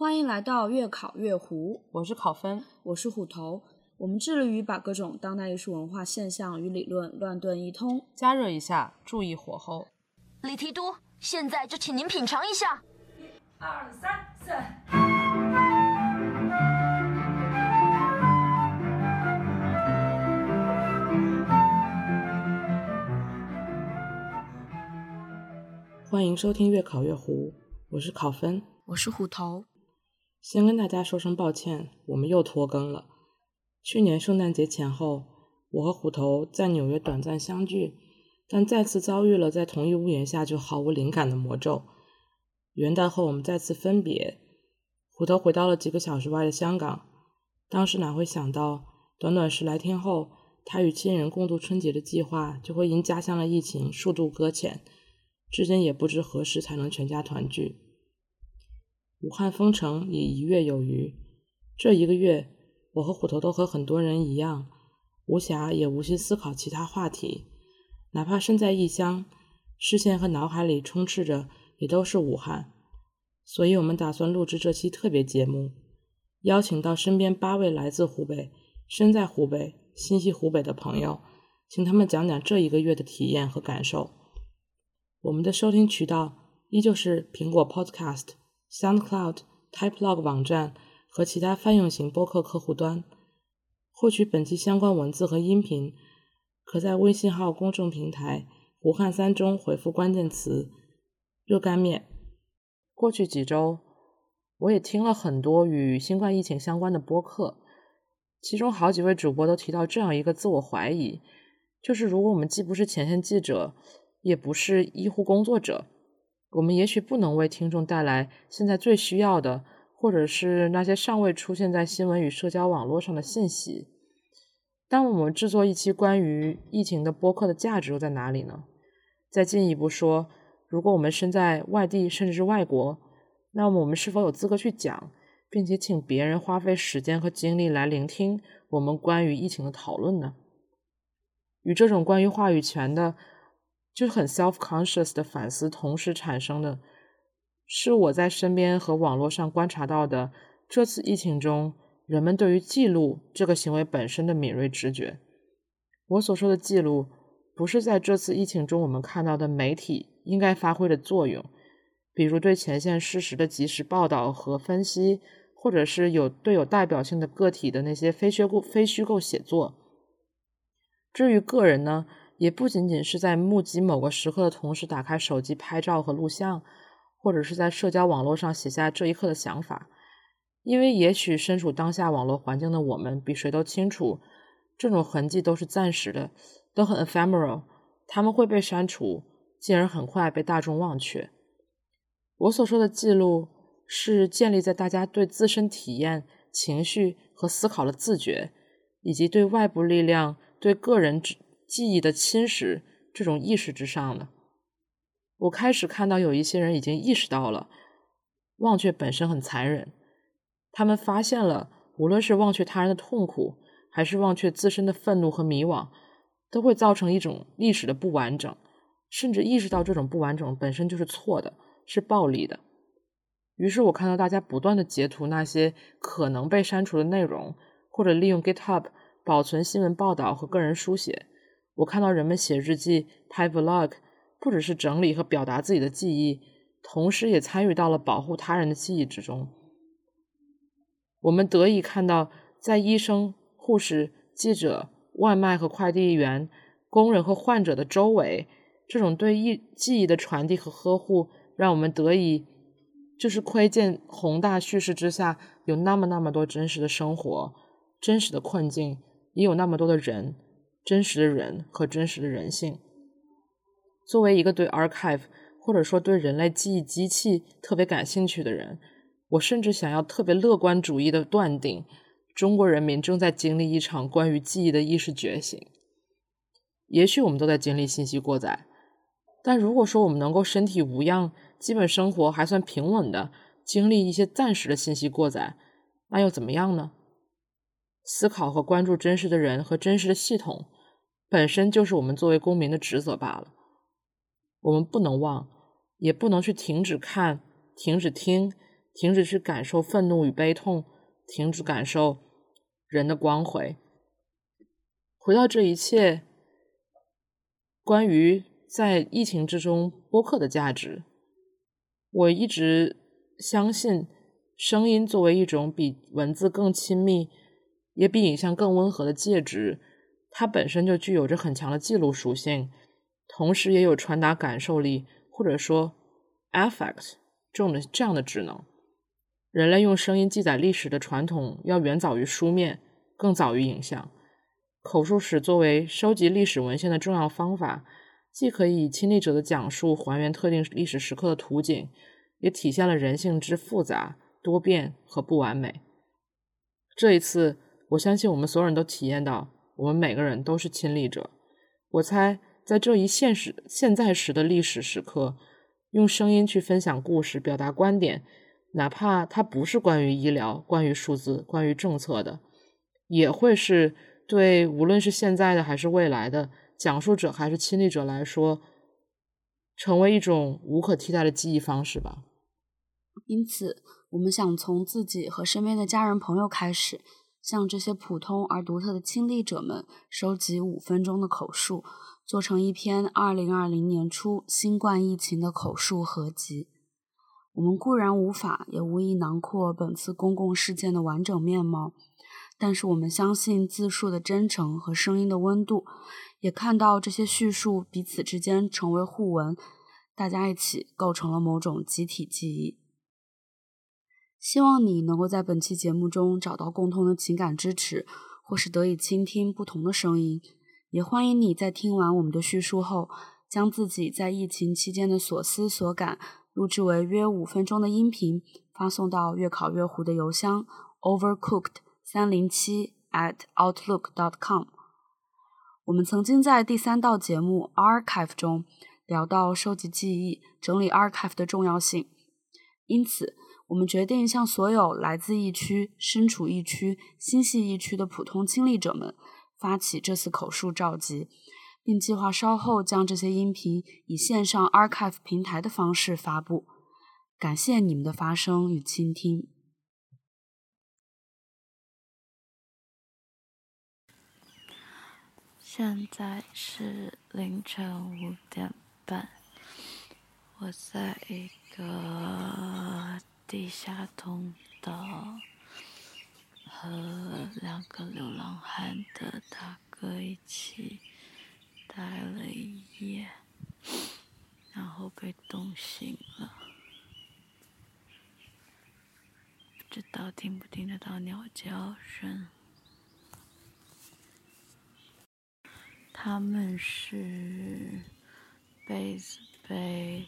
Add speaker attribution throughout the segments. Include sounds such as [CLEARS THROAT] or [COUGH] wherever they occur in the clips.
Speaker 1: 欢迎来到月考月胡，
Speaker 2: 我是考分，
Speaker 1: 我是虎头。我们致力于把各种当代艺术文化现象与理论乱炖一通，
Speaker 2: 加热一下，注意火候。
Speaker 3: 李提督，现在就请您品尝一下。
Speaker 4: 一、二、三、四。
Speaker 2: 欢迎收听月考月胡，我是考分，
Speaker 1: 我是虎头。
Speaker 2: 先跟大家说声抱歉，我们又拖更了。去年圣诞节前后，我和虎头在纽约短暂相聚，但再次遭遇了在同一屋檐下就毫无灵感的魔咒。元旦后，我们再次分别，虎头回到了几个小时外的香港。当时哪会想到，短短十来天后，他与亲人共度春节的计划就会因家乡的疫情数度搁浅，至今也不知何时才能全家团聚。武汉封城已一月有余，这一个月。我和虎头都和很多人一样，无暇也无心思考其他话题，哪怕身在异乡，视线和脑海里充斥着也都是武汉。所以，我们打算录制这期特别节目，邀请到身边八位来自湖北、身在湖北、心系湖北的朋友，请他们讲讲这一个月的体验和感受。我们的收听渠道依旧是苹果 Podcast、SoundCloud、TypeLog 网站。和其他泛用型播客客户端获取本期相关文字和音频，可在微信号公众平台“胡汉三”中回复关键词“热干面”。过去几周，我也听了很多与新冠疫情相关的播客，其中好几位主播都提到这样一个自我怀疑：就是如果我们既不是前线记者，也不是医护工作者，我们也许不能为听众带来现在最需要的。或者是那些尚未出现在新闻与社交网络上的信息。当我们制作一期关于疫情的播客的价值又在哪里呢？再进一步说，如果我们身在外地甚至是外国，那么我们是否有资格去讲，并且请别人花费时间和精力来聆听我们关于疫情的讨论呢？与这种关于话语权的，就很 self-conscious 的反思同时产生的。是我在身边和网络上观察到的，这次疫情中人们对于记录这个行为本身的敏锐直觉。我所说的记录，不是在这次疫情中我们看到的媒体应该发挥的作用，比如对前线事实的及时报道和分析，或者是有对有代表性的个体的那些非虚构非虚构写作。至于个人呢，也不仅仅是在目击某个时刻的同时打开手机拍照和录像。或者是在社交网络上写下这一刻的想法，因为也许身处当下网络环境的我们比谁都清楚，这种痕迹都是暂时的，都很 ephemeral，他们会被删除，进而很快被大众忘却。我所说的记录，是建立在大家对自身体验、情绪和思考的自觉，以及对外部力量对个人记忆的侵蚀这种意识之上的。我开始看到有一些人已经意识到了，忘却本身很残忍。他们发现了，无论是忘却他人的痛苦，还是忘却自身的愤怒和迷惘，都会造成一种历史的不完整。甚至意识到这种不完整本身就是错的，是暴力的。于是我看到大家不断的截图那些可能被删除的内容，或者利用 GitHub 保存新闻报道和个人书写。我看到人们写日记、拍 Vlog。不只是整理和表达自己的记忆，同时也参与到了保护他人的记忆之中。我们得以看到，在医生、护士、记者、外卖和快递员、工人和患者的周围，这种对忆记忆的传递和呵护，让我们得以就是窥见宏大叙事之下有那么那么多真实的生活、真实的困境，也有那么多的人、真实的人和真实的人性。作为一个对 archive 或者说对人类记忆机器特别感兴趣的人，我甚至想要特别乐观主义的断定，中国人民正在经历一场关于记忆的意识觉醒。也许我们都在经历信息过载，但如果说我们能够身体无恙，基本生活还算平稳的经历一些暂时的信息过载，那又怎么样呢？思考和关注真实的人和真实的系统，本身就是我们作为公民的职责罢了。我们不能忘，也不能去停止看、停止听、停止去感受愤怒与悲痛，停止感受人的光辉。回到这一切，关于在疫情之中播客的价值，我一直相信，声音作为一种比文字更亲密，也比影像更温和的介质，它本身就具有着很强的记录属性，同时也有传达感受力，或者说 affect 这种的这样的职能。人类用声音记载历史的传统要远早于书面，更早于影像。口述史作为收集历史文献的重要方法，既可以以亲历者的讲述还原特定历史时刻的图景，也体现了人性之复杂、多变和不完美。这一次，我相信我们所有人都体验到，我们每个人都是亲历者。我猜，在这一现实现在时的历史时刻，用声音去分享故事、表达观点，哪怕它不是关于医疗、关于数字、关于政策的，也会是。对，无论是现在的还是未来的讲述者还是亲历者来说，成为一种无可替代的记忆方式吧。
Speaker 1: 因此，我们想从自己和身边的家人朋友开始，向这些普通而独特的亲历者们收集五分钟的口述，做成一篇二零二零年初新冠疫情的口述合集。我们固然无法也无意囊括本次公共事件的完整面貌。但是我们相信字数的真诚和声音的温度，也看到这些叙述彼此之间成为互文，大家一起构成了某种集体记忆。希望你能够在本期节目中找到共同的情感支持，或是得以倾听不同的声音。也欢迎你在听完我们的叙述后，将自己在疫情期间的所思所感录制为约五分钟的音频，发送到月考月湖的邮箱 overcooked。三零七 at outlook dot com。我们曾经在第三道节目 archive 中聊到收集记忆、整理 archive 的重要性，因此我们决定向所有来自疫区、身处疫区、心系疫区的普通亲历者们发起这次口述召集，并计划稍后将这些音频以线上 archive 平台的方式发布。感谢你们的发声与倾听。
Speaker 5: 现在是凌晨五点半，我在一个地下通道和两个流浪汉的大哥一起待了一夜，然后被冻醒了，不知道听不听得到鸟叫声。他们是被子被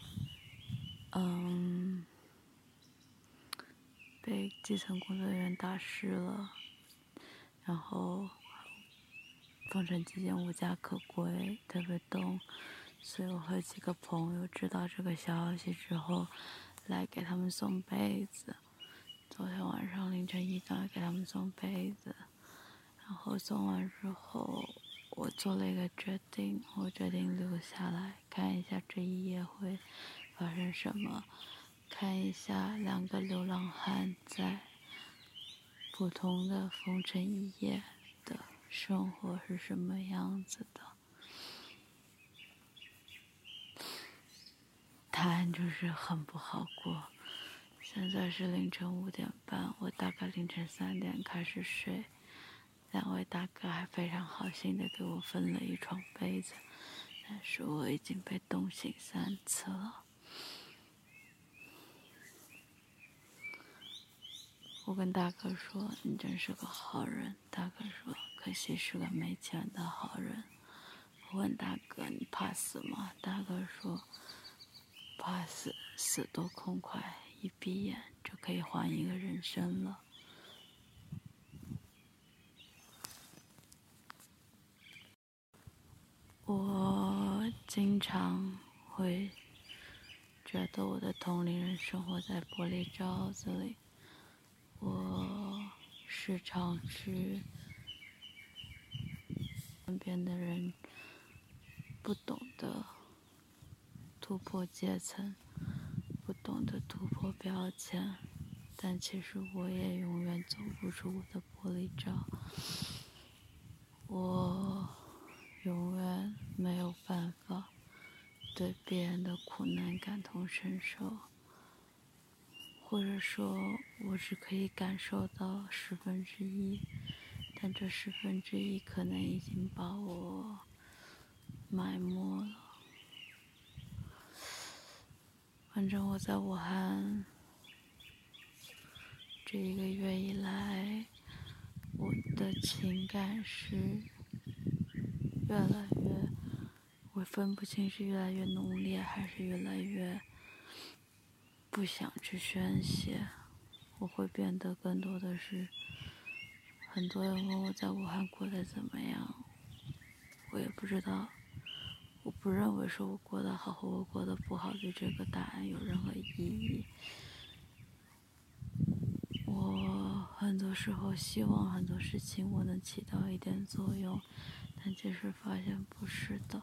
Speaker 5: 嗯被基层工作人员打湿了，然后封城期间无家可归，特别冻，所以我和几个朋友知道这个消息之后，来给他们送被子。昨天晚上凌晨一点给他们送被子，然后送完之后。我做了一个决定，我决定留下来看一下这一夜会发生什么，看一下两个流浪汉在普通的风尘一夜的生活是什么样子的。答案就是很不好过。现在是凌晨五点半，我大概凌晨三点开始睡。两位大哥还非常好心的给我分了一床被子，但是我已经被冻醒三次了。我跟大哥说：“你真是个好人。”大哥说：“可惜是个没钱的好人。”我问大哥：“你怕死吗？”大哥说：“怕死，死多痛快，一闭眼就可以换一个人生了。”我经常会觉得我的同龄人生活在玻璃罩子里，我时常去身边的人不懂得突破阶层，不懂得突破标签，但其实我也永远走不出我的玻璃罩。我永远没有办法对别人的苦难感同身受，或者说，我只可以感受到十分之一，但这十分之一可能已经把我埋没了。反正我在武汉这一个月以来，我的情感是越来越，我分不清是越来越浓烈，还是越来越不想去宣泄。我会变得更多的是，很多人问我在武汉过得怎么样，我也不知道。我不认为说我过得好和我过得不好对这个答案有任何意义。我很多时候希望很多事情我能起到一点作用，但其实发现不是的。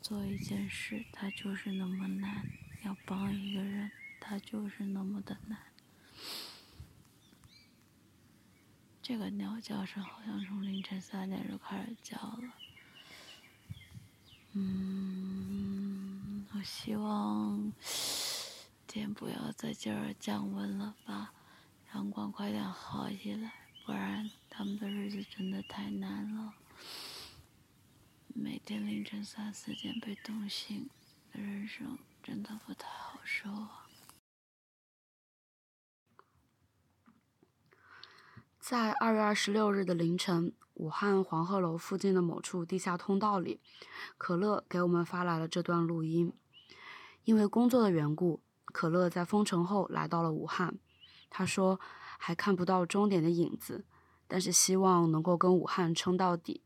Speaker 5: 做一件事它就是那么难，要帮一个人它就是那么的难。这个鸟叫声好像从凌晨三点就开始叫了。嗯，我希望天不要再继而降温了吧，阳光快点好起来，不然他们的日子真的太难了。每天凌晨三四点被冻醒，人生真的不太好受啊。
Speaker 1: 在二月二十六日的凌晨，武汉黄鹤楼附近的某处地下通道里，可乐给我们发来了这段录音。因为工作的缘故，可乐在封城后来到了武汉。他说还看不到终点的影子，但是希望能够跟武汉撑到底。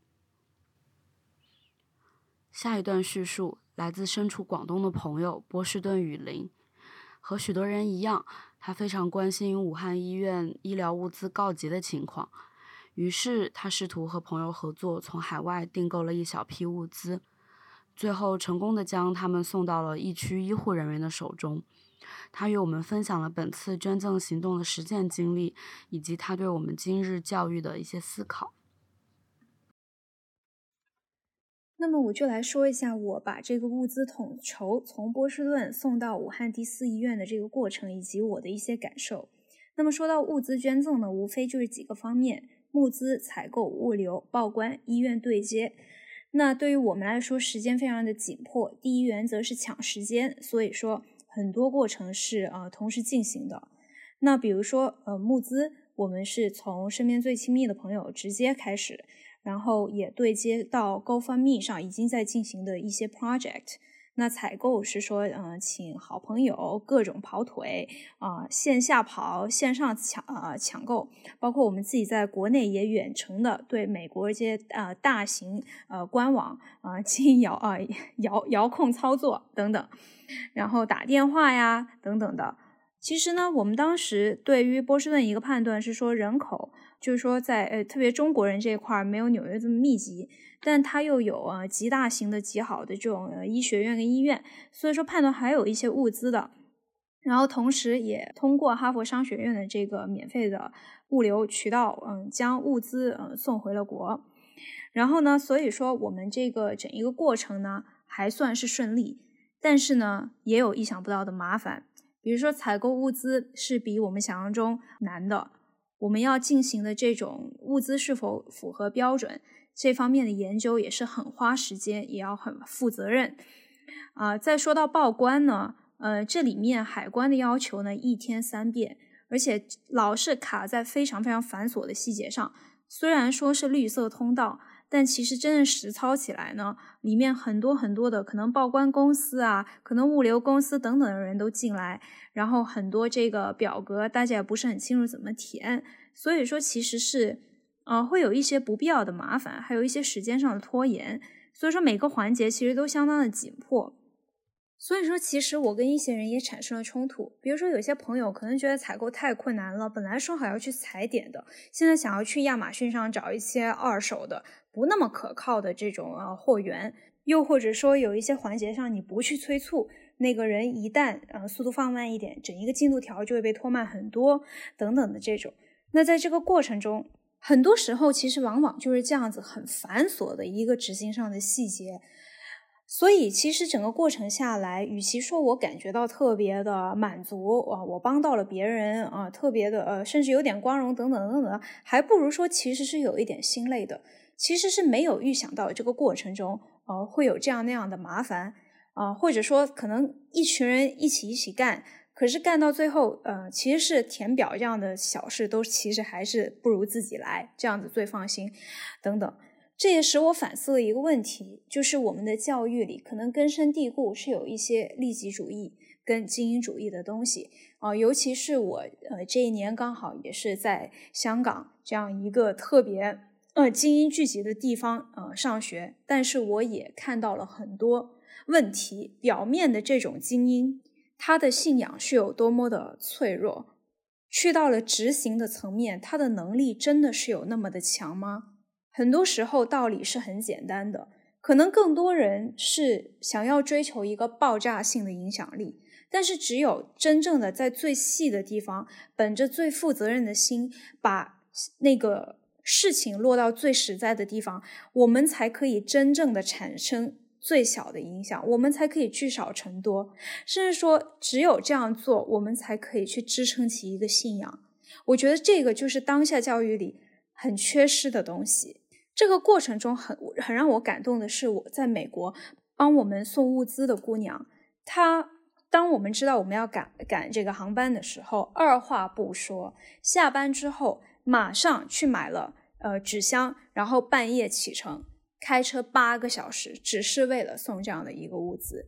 Speaker 1: 下一段叙述来自身处广东的朋友波士顿雨林。和许多人一样，他非常关心武汉医院医疗物资告急的情况，于是他试图和朋友合作，从海外订购了一小批物资，最后成功的将他们送到了疫区医护人员的手中。他与我们分享了本次捐赠行动的实践经历，以及他对我们今日教育的一些思考。
Speaker 6: 那么我就来说一下我把这个物资统筹从波士顿送到武汉第四医院的这个过程，以及我的一些感受。那么说到物资捐赠呢，无非就是几个方面：物资采购、物流、报关、医院对接。那对于我们来说，时间非常的紧迫，第一原则是抢时间，所以说很多过程是呃同时进行的。那比如说呃募资，我们是从身边最亲密的朋友直接开始。然后也对接到 GoFundMe 上已经在进行的一些 project。那采购是说，嗯，请好朋友各种跑腿啊，线下跑，线上抢啊抢购，包括我们自己在国内也远程的对美国一些呃大型呃官网啊进行遥啊遥遥控操作等等，然后打电话呀等等的。其实呢，我们当时对于波士顿一个判断是说人口。就是说，在呃，特别中国人这一块没有纽约这么密集，但它又有啊极大型的、极好的这种呃医学院跟医院，所以说判断还有一些物资的。然后同时也通过哈佛商学院的这个免费的物流渠道，嗯，将物资嗯送回了国。然后呢，所以说我们这个整一个过程呢还算是顺利，但是呢也有意想不到的麻烦，比如说采购物资是比我们想象中难的。我们要进行的这种物资是否符合标准，这方面的研究也是很花时间，也要很负责任。啊，再说到报关呢，呃，这里面海关的要求呢，一天三遍，而且老是卡在非常非常繁琐的细节上。虽然说是绿色通道。但其实真正实操起来呢，里面很多很多的可能报关公司啊，可能物流公司等等的人都进来，然后很多这个表格大家也不是很清楚怎么填，所以说其实是，呃，会有一些不必要的麻烦，还有一些时间上的拖延，所以说每个环节其实都相当的紧迫。所以说，其实我跟一些人也产生了冲突。比如说，有些朋友可能觉得采购太困难了，本来说好要去踩点的，现在想要去亚马逊上找一些二手的、不那么可靠的这种呃货源。又或者说，有一些环节上你不去催促，那个人一旦呃速度放慢一点，整一个进度条就会被拖慢很多，等等的这种。那在这个过程中，很多时候其实往往就是这样子很繁琐的一个执行上的细节。所以，其实整个过程下来，与其说我感觉到特别的满足啊，我帮到了别人啊，特别的呃，甚至有点光荣等等等等，还不如说其实是有一点心累的。其实是没有预想到这个过程中，呃，会有这样那样的麻烦啊，或者说可能一群人一起一起干，可是干到最后，呃，其实是填表这样的小事都其实还是不如自己来，这样子最放心，等等。这也使我反思了一个问题，就是我们的教育里可能根深蒂固是有一些利己主义跟精英主义的东西啊，尤其是我呃这一年刚好也是在香港这样一个特别呃精英聚集的地方呃上学，但是我也看到了很多问题，表面的这种精英，他的信仰是有多么的脆弱，去到了执行的层面，他的能力真的是有那么的强吗？很多时候道理是很简单的，可能更多人是想要追求一个爆炸性的影响力，但是只有真正的在最细的地方，本着最负责任的心，把那个事情落到最实在的地方，我们才可以真正的产生最小的影响，我们才可以聚少成多，甚至说只有这样做，我们才可以去支撑起一个信仰。我觉得这个就是当下教育里很缺失的东西。这个过程中很很让我感动的是，我在美国帮我们送物资的姑娘，她当我们知道我们要赶赶这个航班的时候，二话不说，下班之后马上去买了呃纸箱，然后半夜启程，开车八个小时，只是为了送这样的一个物资。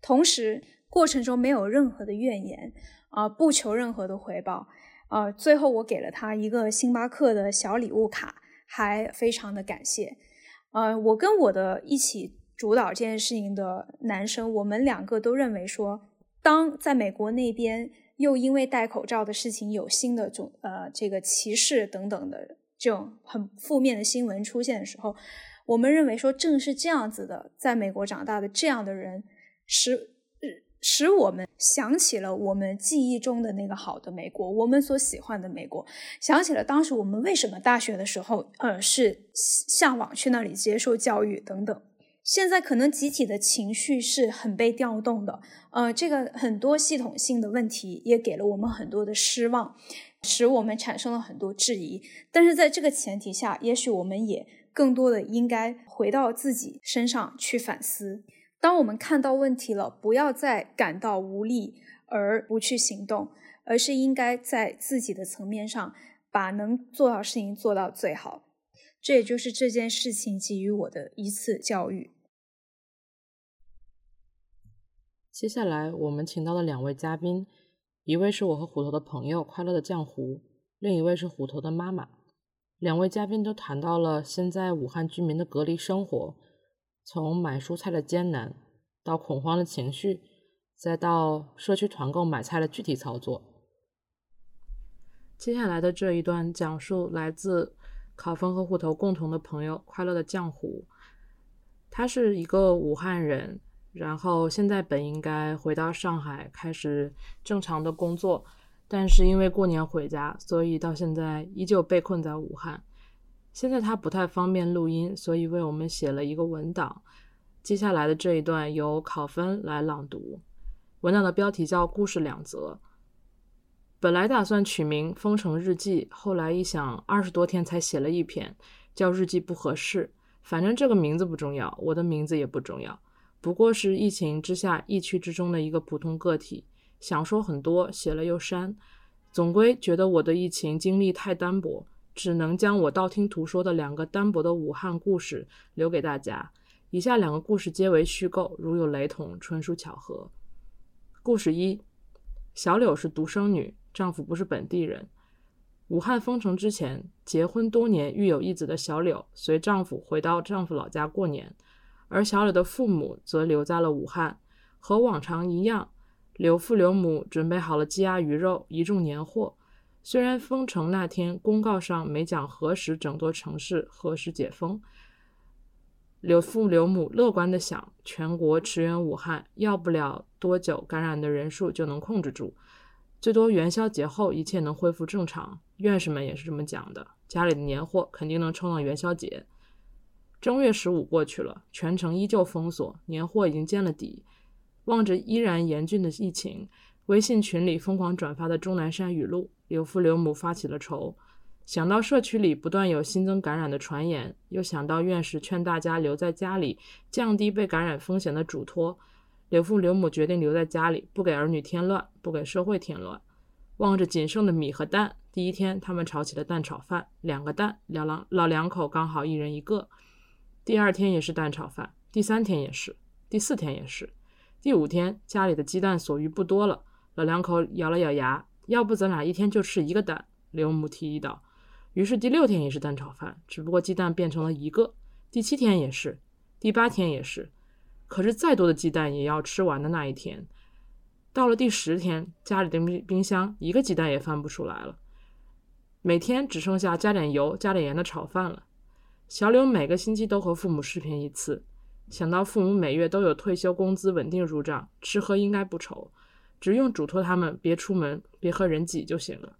Speaker 6: 同时过程中没有任何的怨言啊，不求任何的回报啊。最后我给了她一个星巴克的小礼物卡。还非常的感谢，呃，我跟我的一起主导这件事情的男生，我们两个都认为说，当在美国那边又因为戴口罩的事情有新的种呃这个歧视等等的这种很负面的新闻出现的时候，我们认为说，正是这样子的，在美国长大的这样的人，是使我们想起了我们记忆中的那个好的美国，我们所喜欢的美国，想起了当时我们为什么大学的时候，呃，是向往去那里接受教育等等。现在可能集体的情绪是很被调动的，呃，这个很多系统性的问题也给了我们很多的失望，使我们产生了很多质疑。但是在这个前提下，也许我们也更多的应该回到自己身上去反思。当我们看到问题了，不要再感到无力而不去行动，而是应该在自己的层面上把能做到事情做到最好。这也就是这件事情给予我的一次教育。
Speaker 2: 接下来我们请到了两位嘉宾，一位是我和虎头的朋友快乐的酱糊，另一位是虎头的妈妈。两位嘉宾都谈到了现在武汉居民的隔离生活。从买蔬菜的艰难，到恐慌的情绪，再到社区团购买菜的具体操作。接下来的这一段讲述来自考分和虎头共同的朋友快乐的浆糊。他是一个武汉人，然后现在本应该回到上海开始正常的工作，但是因为过年回家，所以到现在依旧被困在武汉。现在他不太方便录音，所以为我们写了一个文档。接下来的这一段由考分来朗读。文档的标题叫《故事两则》。本来打算取名《封城日记》，后来一想，二十多天才写了一篇，叫日记不合适。反正这个名字不重要，我的名字也不重要，不过是疫情之下疫区之中的一个普通个体。想说很多，写了又删，总归觉得我的疫情经历太单薄。只能将我道听途说的两个单薄的武汉故事留给大家。以下两个故事皆为虚构，如有雷同，纯属巧合。故事一：小柳是独生女，丈夫不是本地人。武汉封城之前，结婚多年、育有一子的小柳随丈夫回到丈夫老家过年，而小柳的父母则留在了武汉。和往常一样，柳父柳母准备好了鸡鸭鱼肉，一众年货。虽然封城那天公告上没讲何时整座城市何时解封，刘父刘母乐观地想，全国驰援武汉，要不了多久，感染的人数就能控制住，最多元宵节后一切能恢复正常。院士们也是这么讲的，家里的年货肯定能撑到元宵节。正月十五过去了，全城依旧封锁，年货已经见了底。望着依然严峻的疫情，微信群里疯狂转发的钟南山语录，刘父刘母发起了愁。想到社区里不断有新增感染的传言，又想到院士劝大家留在家里，降低被感染风险的嘱托，刘父刘母决定留在家里，不给儿女添乱，不给社会添乱。望着仅剩的米和蛋，第一天他们炒起了蛋炒饭，两个蛋，老两老两口刚好一人一个。第二天也是蛋炒饭，第三天也是，第四天也是，第五天家里的鸡蛋所余不多了，老两口咬了咬牙，要不咱俩一天就吃一个蛋？刘母提议道。于是第六天也是蛋炒饭，只不过鸡蛋变成了一个。第七天也是，第八天也是。可是再多的鸡蛋也要吃完的那一天，到了第十天，家里的冰冰箱一个鸡蛋也翻不出来了。每天只剩下加点油、加点盐的炒饭了。小柳每个星期都和父母视频一次，想到父母每月都有退休工资稳定入账，吃喝应该不愁，只用嘱托他们别出门、别和人挤就行了。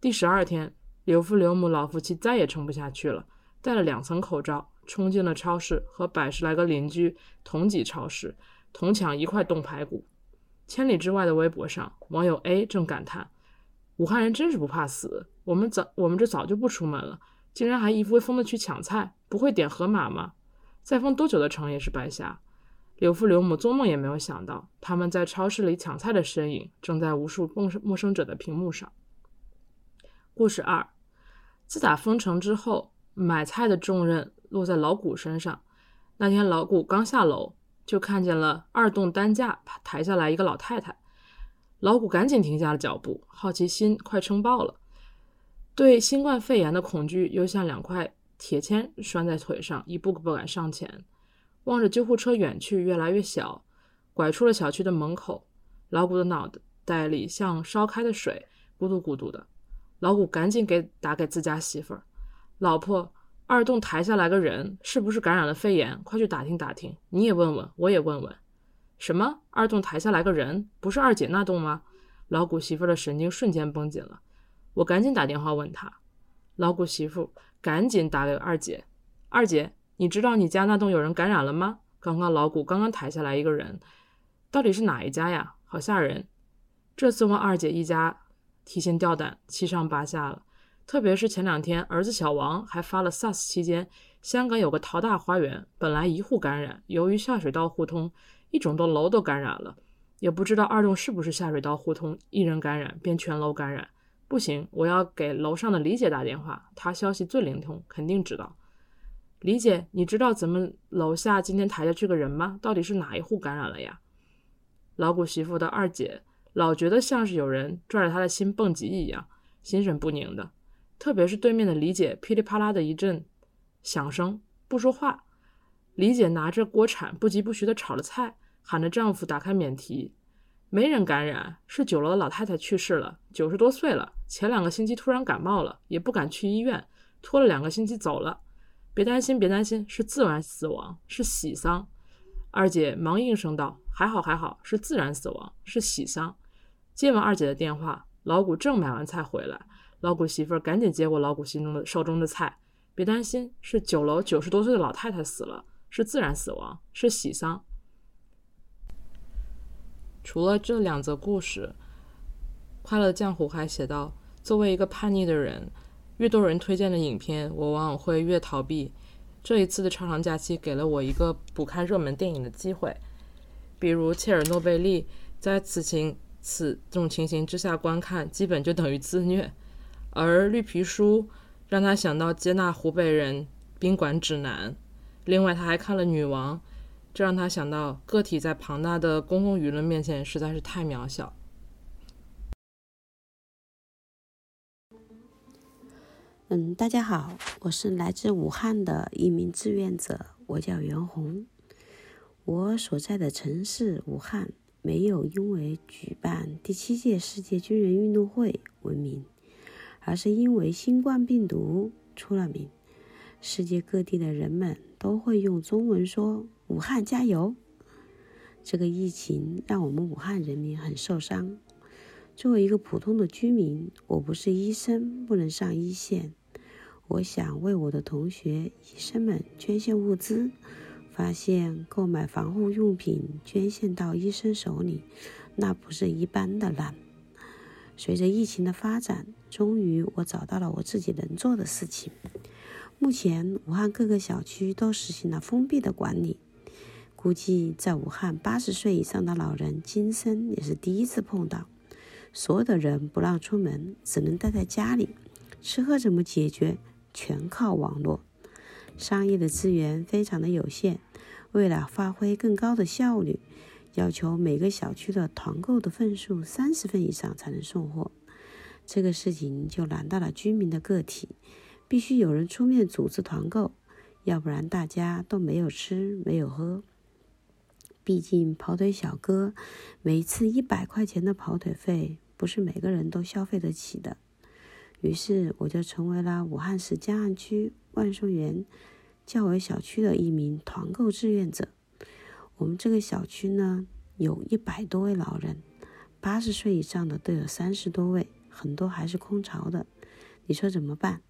Speaker 2: 第十二天。刘父刘母老夫妻再也撑不下去了，戴了两层口罩，冲进了超市，和百十来个邻居同挤超市，同抢一块冻排骨。千里之外的微博上，网友 A 正感叹：“武汉人真是不怕死，我们早我们这早就不出门了，竟然还一窝蜂的去抢菜，不会点盒马吗？再封多久的城也是白瞎。”刘父刘母做梦也没有想到，他们在超市里抢菜的身影，正在无数陌生陌生者的屏幕上。故事二。自打封城之后，买菜的重任落在老谷身上。那天老谷刚下楼，就看见了二栋担架抬下来一个老太太。老谷赶紧停下了脚步，好奇心快撑爆了，对新冠肺炎的恐惧又像两块铁签拴在腿上，一步不敢上前。望着救护车远去，越来越小，拐出了小区的门口，老谷的脑袋里像烧开的水，咕嘟咕嘟的。老谷赶紧给打给自家媳妇儿，老婆，二栋抬下来个人，是不是感染了肺炎？快去打听打听，你也问问，我也问问。什么？二栋抬下来个人，不是二姐那栋吗？老谷媳妇的神经瞬间绷紧了，我赶紧打电话问他。老谷媳妇赶紧打给二姐，二姐，你知道你家那栋有人感染了吗？刚刚老谷刚刚抬下来一个人，到底是哪一家呀？好吓人！这次问二姐一家。提心吊胆，七上八下了。特别是前两天，儿子小王还发了 SARS 期间，香港有个淘大花园，本来一户感染，由于下水道互通，一整栋楼都感染了。也不知道二栋是不是下水道互通，一人感染便全楼感染。不行，我要给楼上的李姐打电话，她消息最灵通，肯定知道。李姐，你知道咱们楼下今天抬下去个人吗？到底是哪一户感染了呀？老谷媳妇的二姐。老觉得像是有人拽着她的心蹦极一样，心神不宁的。特别是对面的李姐，噼里啪啦的一阵响声，不说话。李姐拿着锅铲，不疾不徐地炒了菜，喊着丈夫打开免提。没人感染，是九楼的老太太去世了，九十多岁了，前两个星期突然感冒了，也不敢去医院，拖了两个星期走了。别担心，别担心，是自然死亡，是喜丧。二姐忙应声道：“还好，还好，是自然死亡，是喜丧。”接完二姐的电话，老谷正买完菜回来，老谷媳妇儿赶紧接过老谷心中的手中的菜。别担心，是九楼九十多岁的老太太死了，是自然死亡，是喜丧。除了这两则故事，快乐浆糊还写道：作为一个叛逆的人，越多人推荐的影片，我往往会越逃避。这一次的超长假期给了我一个补看热门电影的机会，比如切尔诺贝利，在此情。此这种情形之下观看，基本就等于自虐。而绿皮书让他想到接纳湖北人宾馆指南。另外，他还看了女王，这让他想到个体在庞大的公共舆论面前实在是太渺小。
Speaker 7: 嗯，大家好，我是来自武汉的一名志愿者，我叫袁红。我所在的城市武汉。没有因为举办第七届世界军人运动会闻名，而是因为新冠病毒出了名。世界各地的人们都会用中文说“武汉加油”。这个疫情让我们武汉人民很受伤。作为一个普通的居民，我不是医生，不能上一线。我想为我的同学、医生们捐献物资，发现购买防护用品捐献到医生手里，那不是一般的难。随着疫情的发展，终于我找到了我自己能做的事情。目前，武汉各个小区都实行了封闭的管理，估计在武汉八十岁以上的老人今生也是第一次碰到。所有的人不让出门，只能待在家里，吃喝怎么解决？全靠网络，商业的资源非常的有限。为了发挥更高的效率，要求每个小区的团购的份数三十份以上才能送货。这个事情就难到了居民的个体，必须有人出面组织团购，要不然大家都没有吃没有喝。毕竟跑腿小哥每次一百块钱的跑腿费，不是每个人都消费得起的。于是我就成为了武汉市江岸区万松园教委小区的一名团购志愿者。我们这个小区呢，有一百多位老人，八十岁以上的都有三十多位，很多还是空巢的。你说怎么办？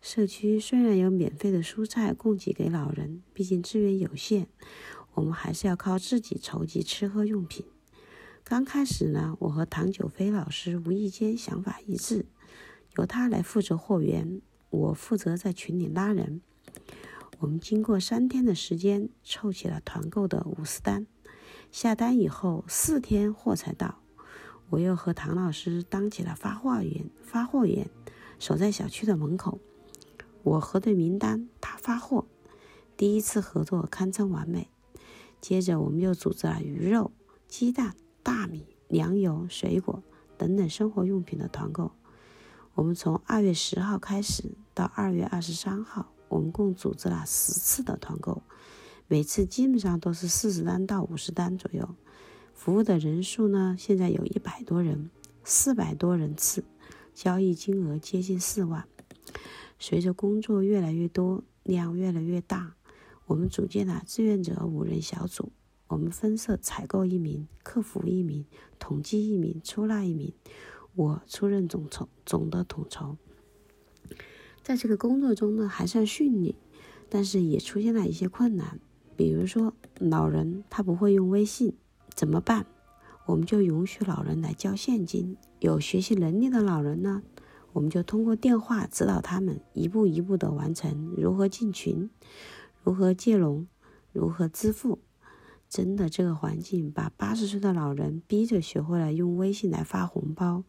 Speaker 7: 社区虽然有免费的蔬菜供给给老人，毕竟资源有限，我们还是要靠自己筹集吃喝用品。刚开始呢，我和唐九飞老师无意间想法一致。由他来负责货源，我负责在群里拉人。我们经过三天的时间，凑齐了团购的五十单。下单以后四天货才到，我又和唐老师当起了发货员，发货员守在小区的门口。我核对名单，他发货。第一次合作堪称完美。接着我们又组织了鱼肉、鸡蛋、大米、粮油、水果等等生活用品的团购。我们从二月十号开始到二月二十三号，我们共组织了十次的团购，每次基本上都是四十单到五十单左右。服务的人数呢，现在有一百多人，四百多人次，交易金额接近四万。随着工作越来越多，量越来越大，我们组建了志愿者五人小组，我们分设采购一名、客服一名、统计一名、出纳一名。我出任总筹总的统筹，在这个工作中呢还算顺利，但是也出现了一些困难。比如说，老人他不会用微信，怎么办？我们就允许老人来交现金。有学习能力的老人呢，我们就通过电话指导他们一步一步的完成如何进群、如何接龙、如何支付。真的，这个环境把八十岁的老人逼着学会了用微信来发红包，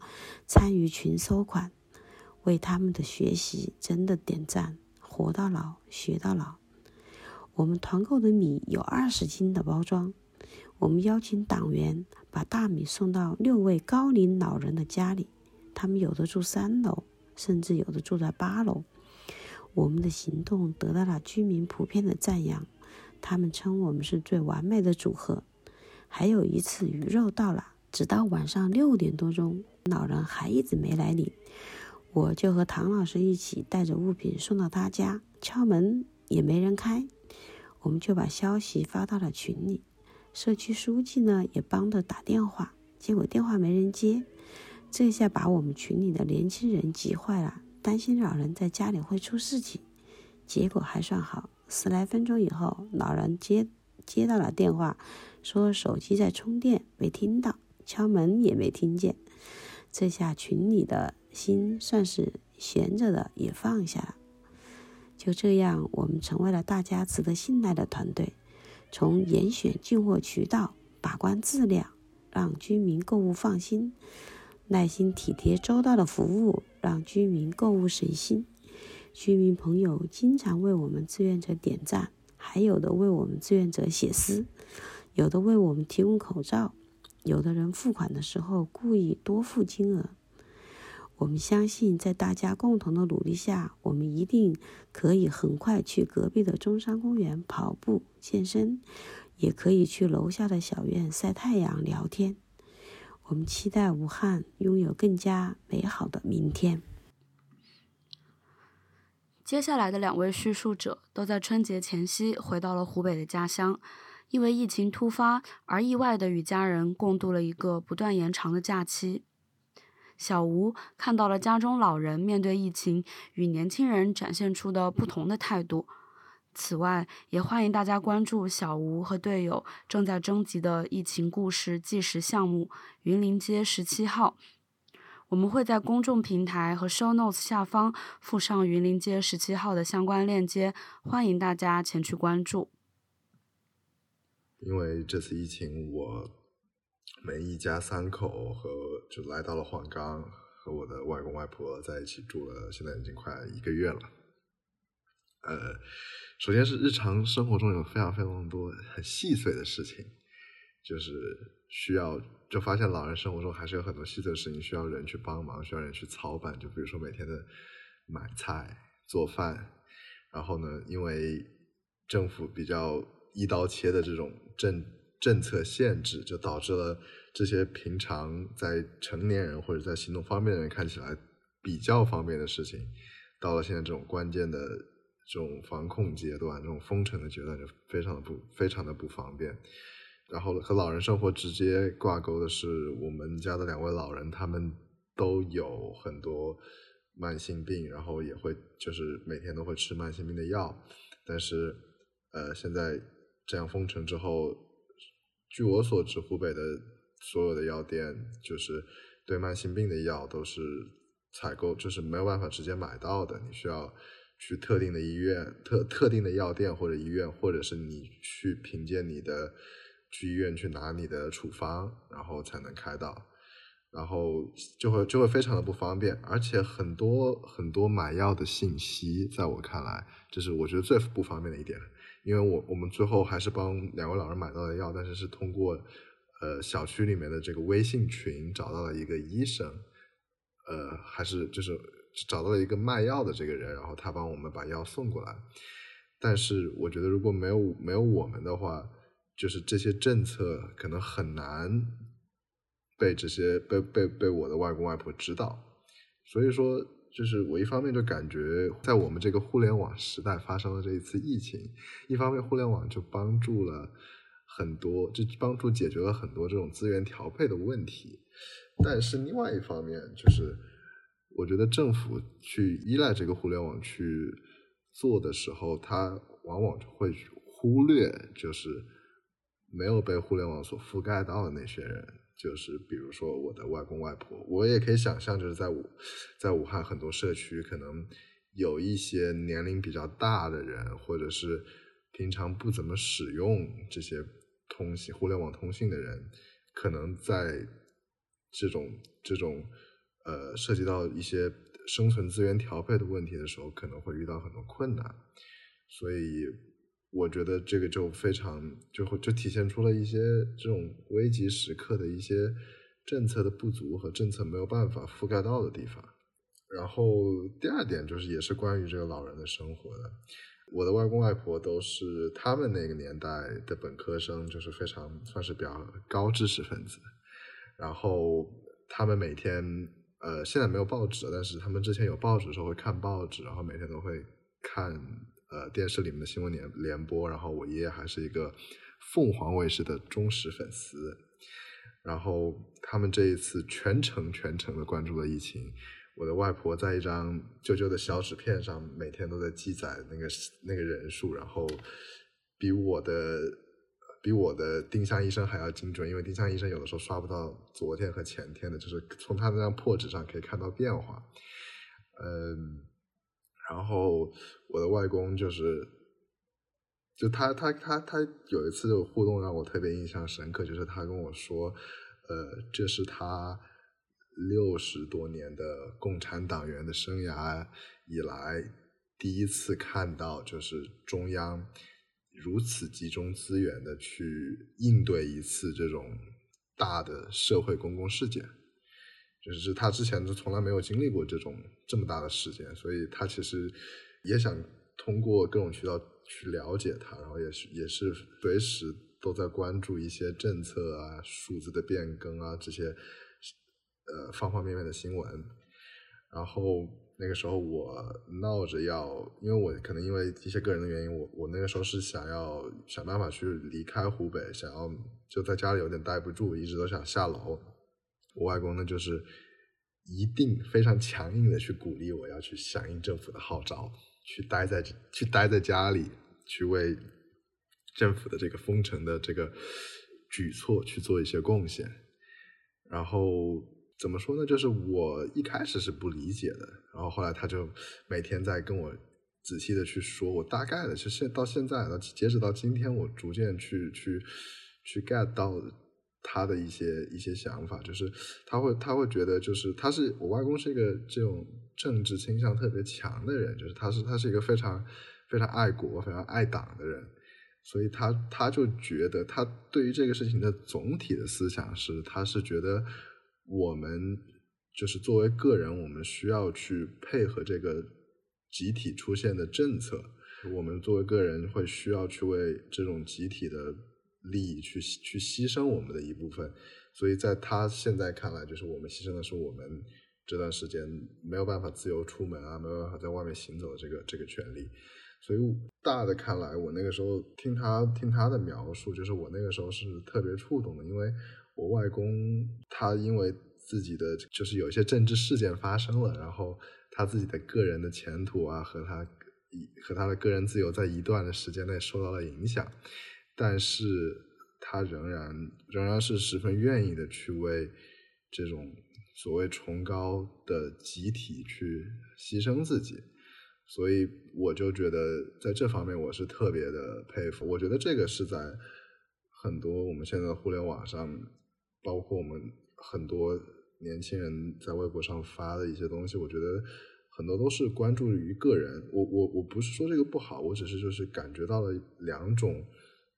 Speaker 7: 参与群收款，为他们的学习真的点赞！活到老，学到老。我们团购的米有二十斤的包装，我们邀请党员把大米送到六位高龄老人的家里，他们有的住三楼，甚至有的住在八楼。我们的行动得到了居民普遍的赞扬。他们称我们是最完美的组合。还有一次鱼肉到了，直到晚上六点多钟，老人还一直没来领，我就和唐老师一起带着物品送到他家，敲门也没人开，我们就把消息发到了群里。社区书记呢也帮着打电话，结果电话没人接，这下把我们群里的年轻人急坏了，担心老人在家里会出事情。结果还算好。十来分钟以后，老人接接到了电话，说手机在充电，没听到，敲门也没听见。这下群里的心算是闲着的也放下了。就这样，我们成为了大家值得信赖的团队。从严选进货渠道、把关质量，让居民购物放心；耐心体贴周到的服务，让居民购物省心。居民朋友经常为我们志愿者点赞，还有的为我们志愿者写诗，有的为我们提供口罩，有的人付款的时候故意多付金额。我们相信，在大家共同的努力下，我们一定可以很快去隔壁的中山公园跑步健身，也可以去楼下的小院晒太阳聊天。我们期待武汉拥有更加美好的明天。
Speaker 1: 接下来的两位叙述者都在春节前夕回到了湖北的家乡，因为疫情突发而意外的与家人共度了一个不断延长的假期。小吴看到了家中老人面对疫情与年轻人展现出的不同的态度。此外，也欢迎大家关注小吴和队友正在征集的疫情故事纪实项目——云林街十七号。我们会在公众平台和 show notes 下方附上云林街十七号的相关链接，欢迎大家前去关注。
Speaker 8: 因为这次疫情，我们一家三口和就来到了黄冈，和我的外公外婆在一起住了，现在已经快一个月了。呃，首先是日常生活中有非常非常多很细碎的事情，就是需要就发现老人生活中还是有很多细碎的事情需要人去帮忙，需要人去操办。就比如说每天的买菜、做饭，然后呢，因为政府比较一刀切的这种政政策限制，就导致了这些平常在成年人或者在行动方便的人看起来比较方便的事情，到了现在这种关键的。这种防控阶段，这种封城的阶段就非常的不非常的不方便。然后和老人生活直接挂钩的是，我们家的两位老人，他们都有很多慢性病，然后也会就是每天都会吃慢性病的药。但是，呃，现在这样封城之后，据我所知，湖北的所有的药店就是对慢性病的药都是采购，就是没有办法直接买到的，你需要。去特定的医院、特特定的药店或者医院，或者是你去凭借你的去医院去拿你的处方，然后才能开到，然后就会就会非常的不方便，而且很多很多买药的信息，在我看来，这是我觉得最不方便的一点，因为我我们最后还是帮两位老人买到了药，但是是通过呃小区里面的这个微信群找到了一个医生，呃，还是就是。找到了一个卖药的这个人，然后他帮我们把药送过来。但是我觉得如果没有没有我们的话，就是这些政策可能很难被这些被被被我的外公外婆知道。所以说，就是我一方面就感觉在我们这个互联网时代发生了这一次疫情，一方面互联网就帮助了很多，就帮助解决了很多这种资源调配的问题。但是另外一方面就是。我觉得政府去依赖这个互联网去做的时候，它往往就会忽略，就是没有被互联网所覆盖到的那些人，就是比如说我的外公外婆。我也可以想象，就是在武在武汉很多社区，可能有一些年龄比较大的人，或者是平常不怎么使用这些通信、互联网通信的人，可能在这种这种。呃，涉及到一些生存资源调配的问题的时候，可能会遇到很多困难，所以我觉得这个就非常就会就体现出了一些这种危急时刻的一些政策的不足和政策没有办法覆盖到的地方。然后第二点就是也是关于这个老人的生活的，我的外公外婆都是他们那个年代的本科生，就是非常算是比较高知识分子，然后他们每天。呃，现在没有报纸，但是他们之前有报纸的时候会看报纸，然后每天都会看呃电视里面的新闻联联播。然后我爷爷还是一个凤凰卫视的忠实粉丝，然后他们这一次全程全程的关注了疫情。我的外婆在一张旧旧的小纸片上每天都在记载那个那个人数，然后比我的。比我的丁香医生还要精准，因为丁香医生有的时候刷不到昨天和前天的，就是从他那张破纸上可以看到变化。嗯，然后我的外公就是，就他他他他有一次的互动让我特别印象深刻，就是他跟我说，呃，这是他六十多年的共产党员的生涯以来第一次看到，就是中央。如此集中资源的去应对一次这种大的社会公共事件，就是他之前就从来没有经历过这种这么大的事件，所以他其实也想通过各种渠道去了解它，然后也是也是随时都在关注一些政策啊、数字的变更啊这些呃方方面面的新闻，然后那个时候我闹着要，因为我可能因为一些个人的原因，我我那个时候是想要想办法去离开湖北，想要就在家里有点待不住，一直都想下楼。我外公呢，就是一定非常强硬的去鼓励我要去响应政府的号召，去待在去待在家里，去为政府的这个封城的这个举措去做一些贡献。然后怎么说呢？就是我一开始是不理解的，然后后来他就每天在跟我仔细的去说，我大概的，就现到现在到截止到今天，我逐渐去去去 get 到他的一些一些想法，就是他会他会觉得，就是他是我外公是一个这种政治倾向特别强的人，就是他是他是一个非常非常爱国、非常爱党的人。所以他他就觉得，他对于这个事情的总体的思想是，他是觉得我们就是作为个人，我们需要去配合这个集体出现的政策。我们作为个人会需要去为这种集体的利益去去牺牲我们的一部分。所以在他现在看来，就是我们牺牲的是我们这段时间没有办法自由出门啊，没有办法在外面行走的这个这个权利。所以大的看来，我那个时候听他听他的描述，就是我那个时候是特别触动的，因为我外公他因为自己的就是有一些政治事件发生了，然后他自己的个人的前途啊和他和他的个人自由在一段的时间内受到了影响，但是他仍然仍然是十分愿意的去为这种所谓崇高的集体去牺牲自己。所以我就觉得在这方面我是特别的佩服。我觉得这个是在很多我们现在的互联网上，包括我们很多年轻人在微博上发的一些东西，我觉得很多都是关注于个人。我我我不是说这个不好，我只是就是感觉到了两种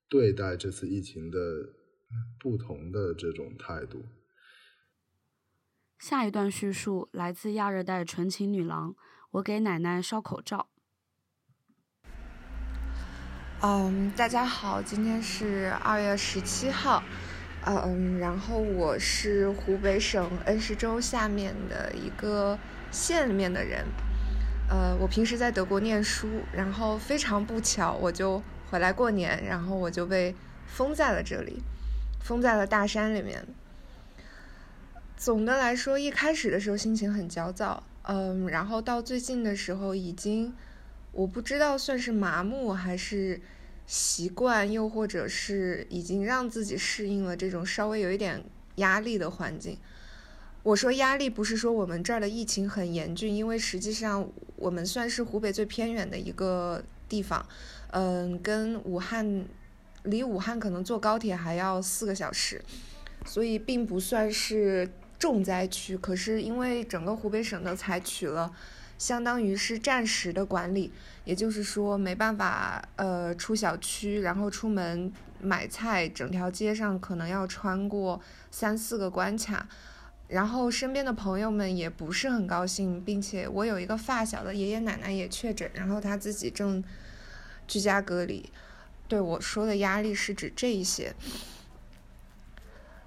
Speaker 8: 对待这次疫情的不同的这种态度。
Speaker 1: 下一段叙述来自亚热带纯情女郎。我给奶奶烧口罩。
Speaker 9: 嗯，大家好，今天是二月十七号，嗯，然后我是湖北省恩施州下面的一个县里面的人，呃，我平时在德国念书，然后非常不巧，我就回来过年，然后我就被封在了这里，封在了大山里面。总的来说，一开始的时候心情很焦躁。嗯，然后到最近的时候，已经我不知道算是麻木还是习惯，又或者是已经让自己适应了这种稍微有一点压力的环境。我说压力不是说我们这儿的疫情很严峻，因为实际上我们算是湖北最偏远的一个地方，嗯，跟武汉离武汉可能坐高铁还要四个小时，所以并不算是。重灾区，可是因为整个湖北省都采取了，相当于是暂时的管理，也就是说没办法呃出小区，然后出门买菜，整条街上可能要穿过三四个关卡，然后身边的朋友们也不是很高兴，并且我有一个发小的爷爷奶奶也确诊，然后他自己正居家隔离，对我说的压力是指这一些。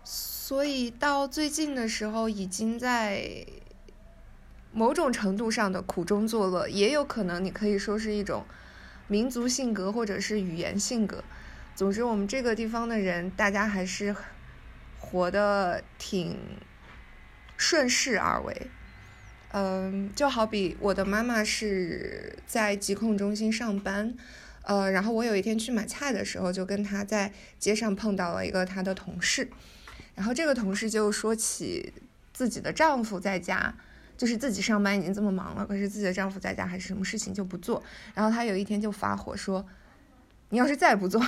Speaker 9: 所以到最近的时候，已经在某种程度上的苦中作乐，也有可能你可以说是一种民族性格或者是语言性格。总之，我们这个地方的人，大家还是活得挺顺势而为。嗯，就好比我的妈妈是在疾控中心上班，呃，然后我有一天去买菜的时候，就跟她在街上碰到了一个她的同事。然后这个同事就说起自己的丈夫在家，就是自己上班已经这么忙了，可是自己的丈夫在家还是什么事情就不做。然后她有一天就发火说：“你要是再不做，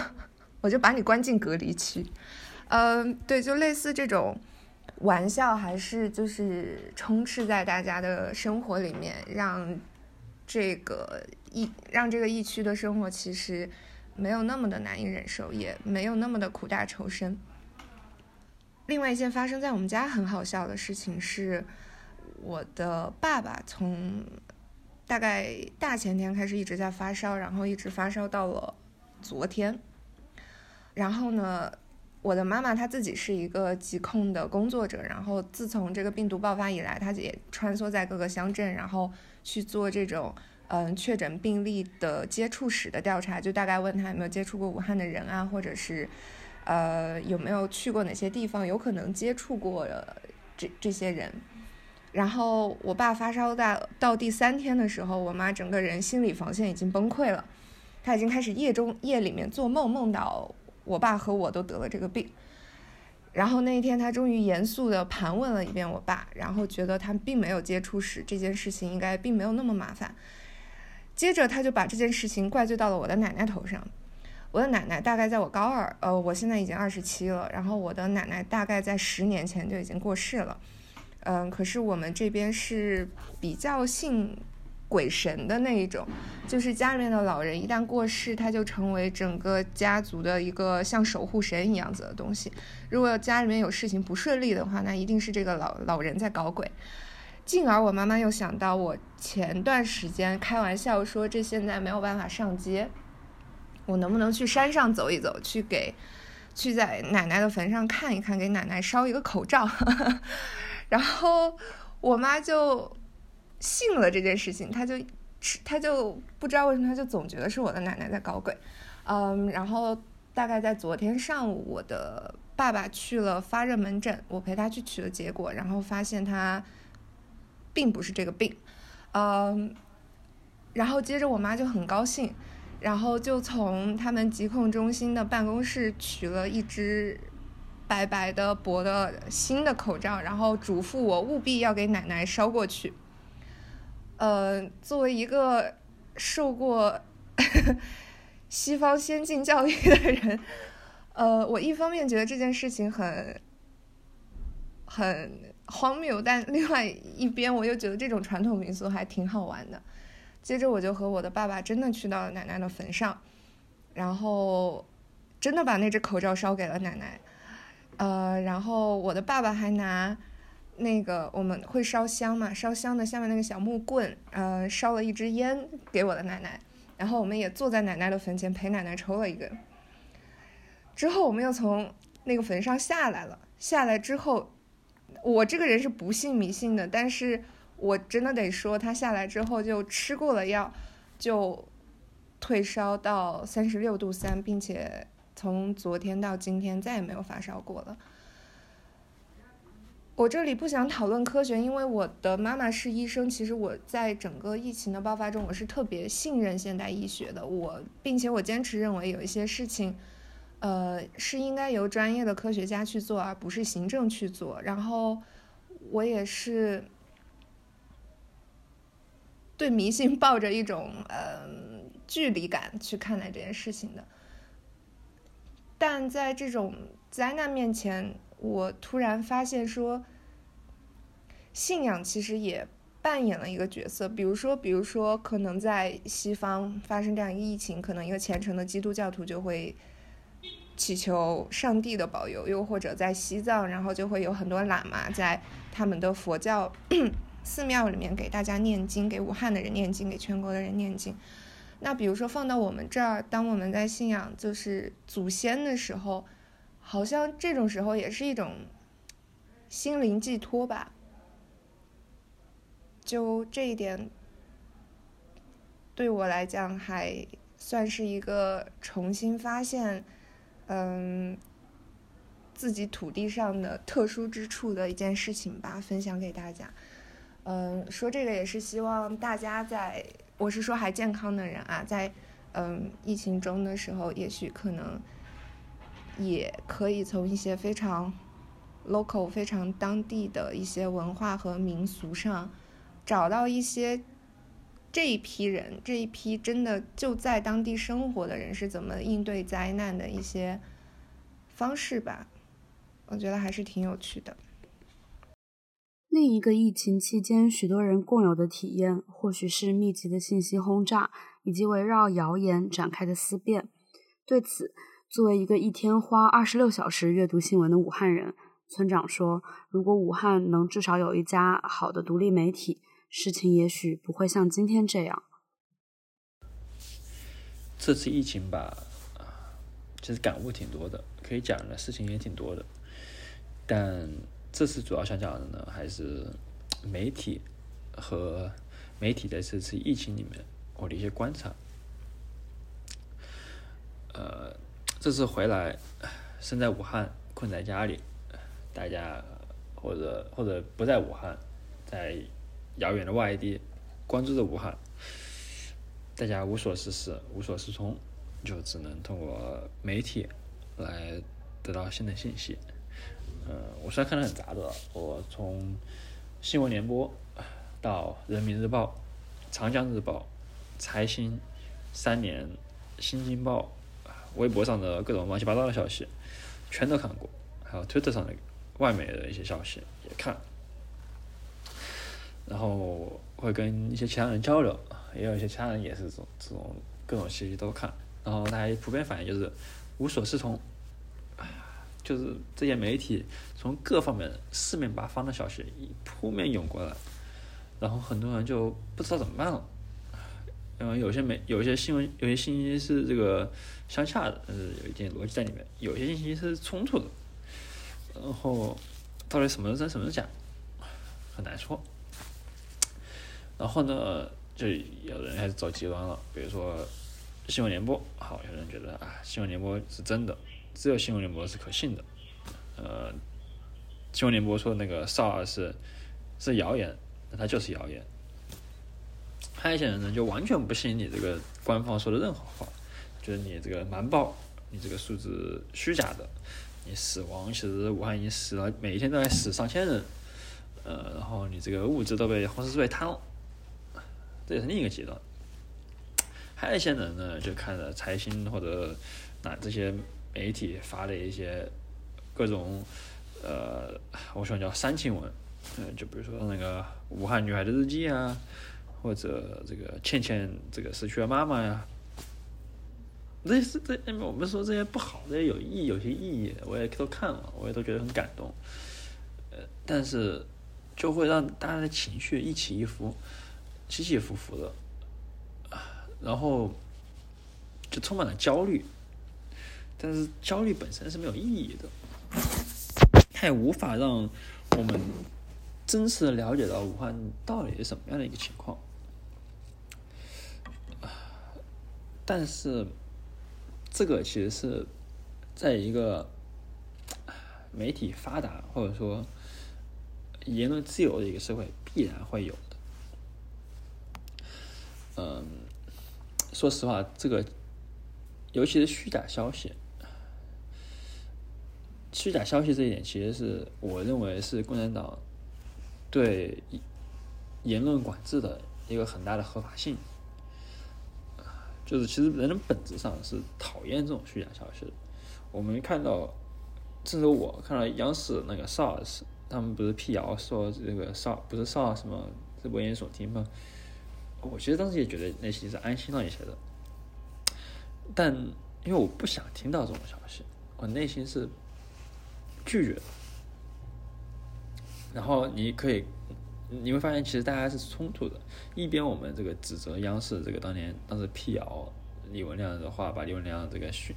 Speaker 9: 我就把你关进隔离区。”嗯，对，就类似这种玩笑，还是就是充斥在大家的生活里面，让这个疫让这个疫区的生活其实没有那么的难以忍受，也没有那么的苦大仇深。另外一件发生在我们家很好笑的事情是，我的爸爸从大概大前天开始一直在发烧，然后一直发烧到了昨天。然后呢，我的妈妈她自己是一个疾控的工作者，然后自从这个病毒爆发以来，她也穿梭在各个乡镇，然后去做这种嗯确诊病例的接触史的调查，就大概问他有没有接触过武汉的人啊，或者是呃有没有去过哪些地方，有可能接触过这这些人。然后我爸发烧到到第三天的时候，我妈整个人心理防线已经崩溃了，她已经开始夜中夜里面做梦，梦到我爸和我都得了这个病。然后那一天，他终于严肃地盘问了一遍我爸，然后觉得他并没有接触史这件事情应该并没有那么麻烦。接着他就把这件事情怪罪到了我的奶奶头上。我的奶奶大概在我高二，呃，我现在已经二十七了，然后我的奶奶大概在十年前就已经过世了。嗯，可是我们这边是比较信鬼神的那一种，就是家里面的老人一旦过世，他就成为整个家族的一个像守护神一样子的东西。如果家里面有事情不顺利的话，那一定是这个老老人在搞鬼。进而我妈妈又想到，我前段时间开玩笑说，这现在没有办法上街，我能不能去山上走一走，去给去在奶奶的坟上看一看，给奶奶烧一个口罩。[LAUGHS] 然后我妈就信了这件事情，她就她就不知道为什么，她就总觉得是我的奶奶在搞鬼。嗯，然后大概在昨天上午，我的爸爸去了发热门诊，我陪他去取了结果，然后发现他并不是这个病。嗯，然后接着我妈就很高兴，然后就从他们疾控中心的办公室取了一只。白白的薄的新的口罩，然后嘱咐我务必要给奶奶捎过去。呃，作为一个受过 [LAUGHS] 西方先进教育的人，呃，我一方面觉得这件事情很很荒谬，但另外一边我又觉得这种传统民俗还挺好玩的。接着我就和我的爸爸真的去到了奶奶的坟上，然后真的把那只口罩烧给了奶奶。呃，然后我的爸爸还拿那个我们会烧香嘛，烧香的下面那个小木棍，呃，烧了一支烟给我的奶奶，然后我们也坐在奶奶的坟前陪奶奶抽了一根。之后我们又从那个坟上下来了，下来之后，我这个人是不信迷信的，但是我真的得说，他下来之后就吃过了药，就退烧到三十六度三，并且。从昨天到今天再也没有发烧过了。我这里不想讨论科学，因为我的妈妈是医生。其实我在整个疫情的爆发中，我是特别信任现代医学的。我并且我坚持认为有一些事情，呃，是应该由专业的科学家去做，而不是行政去做。然后我也是对迷信抱着一种呃距离感去看待这件事情的。但在这种灾难面前，我突然发现说，信仰其实也扮演了一个角色。比如说，比如说，可能在西方发生这样一个疫情，可能一个虔诚的基督教徒就会祈求上帝的保佑；又或者在西藏，然后就会有很多喇嘛在他们的佛教 [CLEARS THROAT] 寺庙里面给大家念经，给武汉的人念经，给全国的人念经。那比如说放到我们这儿，当我们在信仰就是祖先的时候，好像这种时候也是一种心灵寄托吧。就这一点，对我来讲还算是一个重新发现，嗯，自己土地上的特殊之处的一件事情吧，分享给大家。嗯，说这个也是希望大家在。我是说还健康的人啊，在嗯疫情中的时候，也许可能也可以从一些非常 local、非常当地的一些文化和民俗上，找到一些这一批人、这一批真的就在当地生活的人是怎么应对灾难的一些方式吧。我觉得还是挺有趣的。
Speaker 1: 另一个疫情期间，许多人共有的体验，或许是密集的信息轰炸，以及围绕谣言展开的思辨。对此，作为一个一天花二十六小时阅读新闻的武汉人，村长说：“如果武汉能至少有一家好的独立媒体，事情也许不会像今天这样。”
Speaker 10: 这次疫情吧，其实感悟挺多的，可以讲的事情也挺多的，但。这次主要想讲的呢，还是媒体和媒体在这次疫情里面我的一些观察。呃，这次回来，身在武汉，困在家里，大家或者或者不在武汉，在遥远的外地关注着武汉，大家无所事事，无所适从，就只能通过媒体来得到新的信息。呃，我虽然看的很杂的，我从新闻联播到人民日报、长江日报、财新、三联、新京报。微博上的各种乱七八糟的消息，全都看过，还有推特上的外媒的一些消息也看，然后会跟一些其他人交流，也有一些其他人也是这种这种各种信息都看，然后大家普遍反应就是无所适从，就是这些媒体从各方面四面八方的消息扑面涌过来，然后很多人就不知道怎么办了。嗯，有些没，有些新闻，有些信息是这个相下的，呃，有一点逻辑在里面；有些信息是冲突的，然后到底什么是真，什么是假，很难说。然后呢，就有人开始走极端了，比如说新闻联播，好，有人觉得啊，新闻联播是真的，只有新闻联播是可信的。呃，新闻联播说那个少儿是是谣言，那它就是谣言。还有一些人呢，就完全不信你这个官方说的任何话，觉得你这个瞒报，你这个数字虚假的，你死亡其实武汉已经死了，每一天都在死上千人，呃，然后你这个物资都被红十字会贪了，这也是另一个极端。还有一些人呢，就看着财新或者那这些媒体发的一些各种呃，我喜欢叫煽情文，嗯，就比如说那个武汉女孩的日记啊。或者这个倩倩这个失去了妈妈呀，这是这我们说这些不好的有意义有些意义，我也都看了，我也都觉得很感动，呃，但是就会让大家的情绪一起一伏，起起伏伏的，然后就充满了焦虑，但是焦虑本身是没有意义的，它也无法让我们真实的了解到武汉到底是什么样的一个情况。但是，这个其实是在一个媒体发达或者说言论自由的一个社会必然会有的。嗯，说实话，这个尤其是虚假消息，虚假消息这一点，其实是我认为是共产党对言论管制的一个很大的合法性。就是其实人的本质上是讨厌这种虚假消息的。我们看到，甚至我看到央视那个 SARS，他们不是辟谣说这个 SARS 不是 SARS 什么是危言耸听吗？我其实当时也觉得内心是安心了一些的。但因为我不想听到这种消息，我内心是拒绝的。然后你可以。你会发现，其实大家是冲突的。一边我们这个指责央视这个当年当时辟谣李文亮的话，把李文亮这个训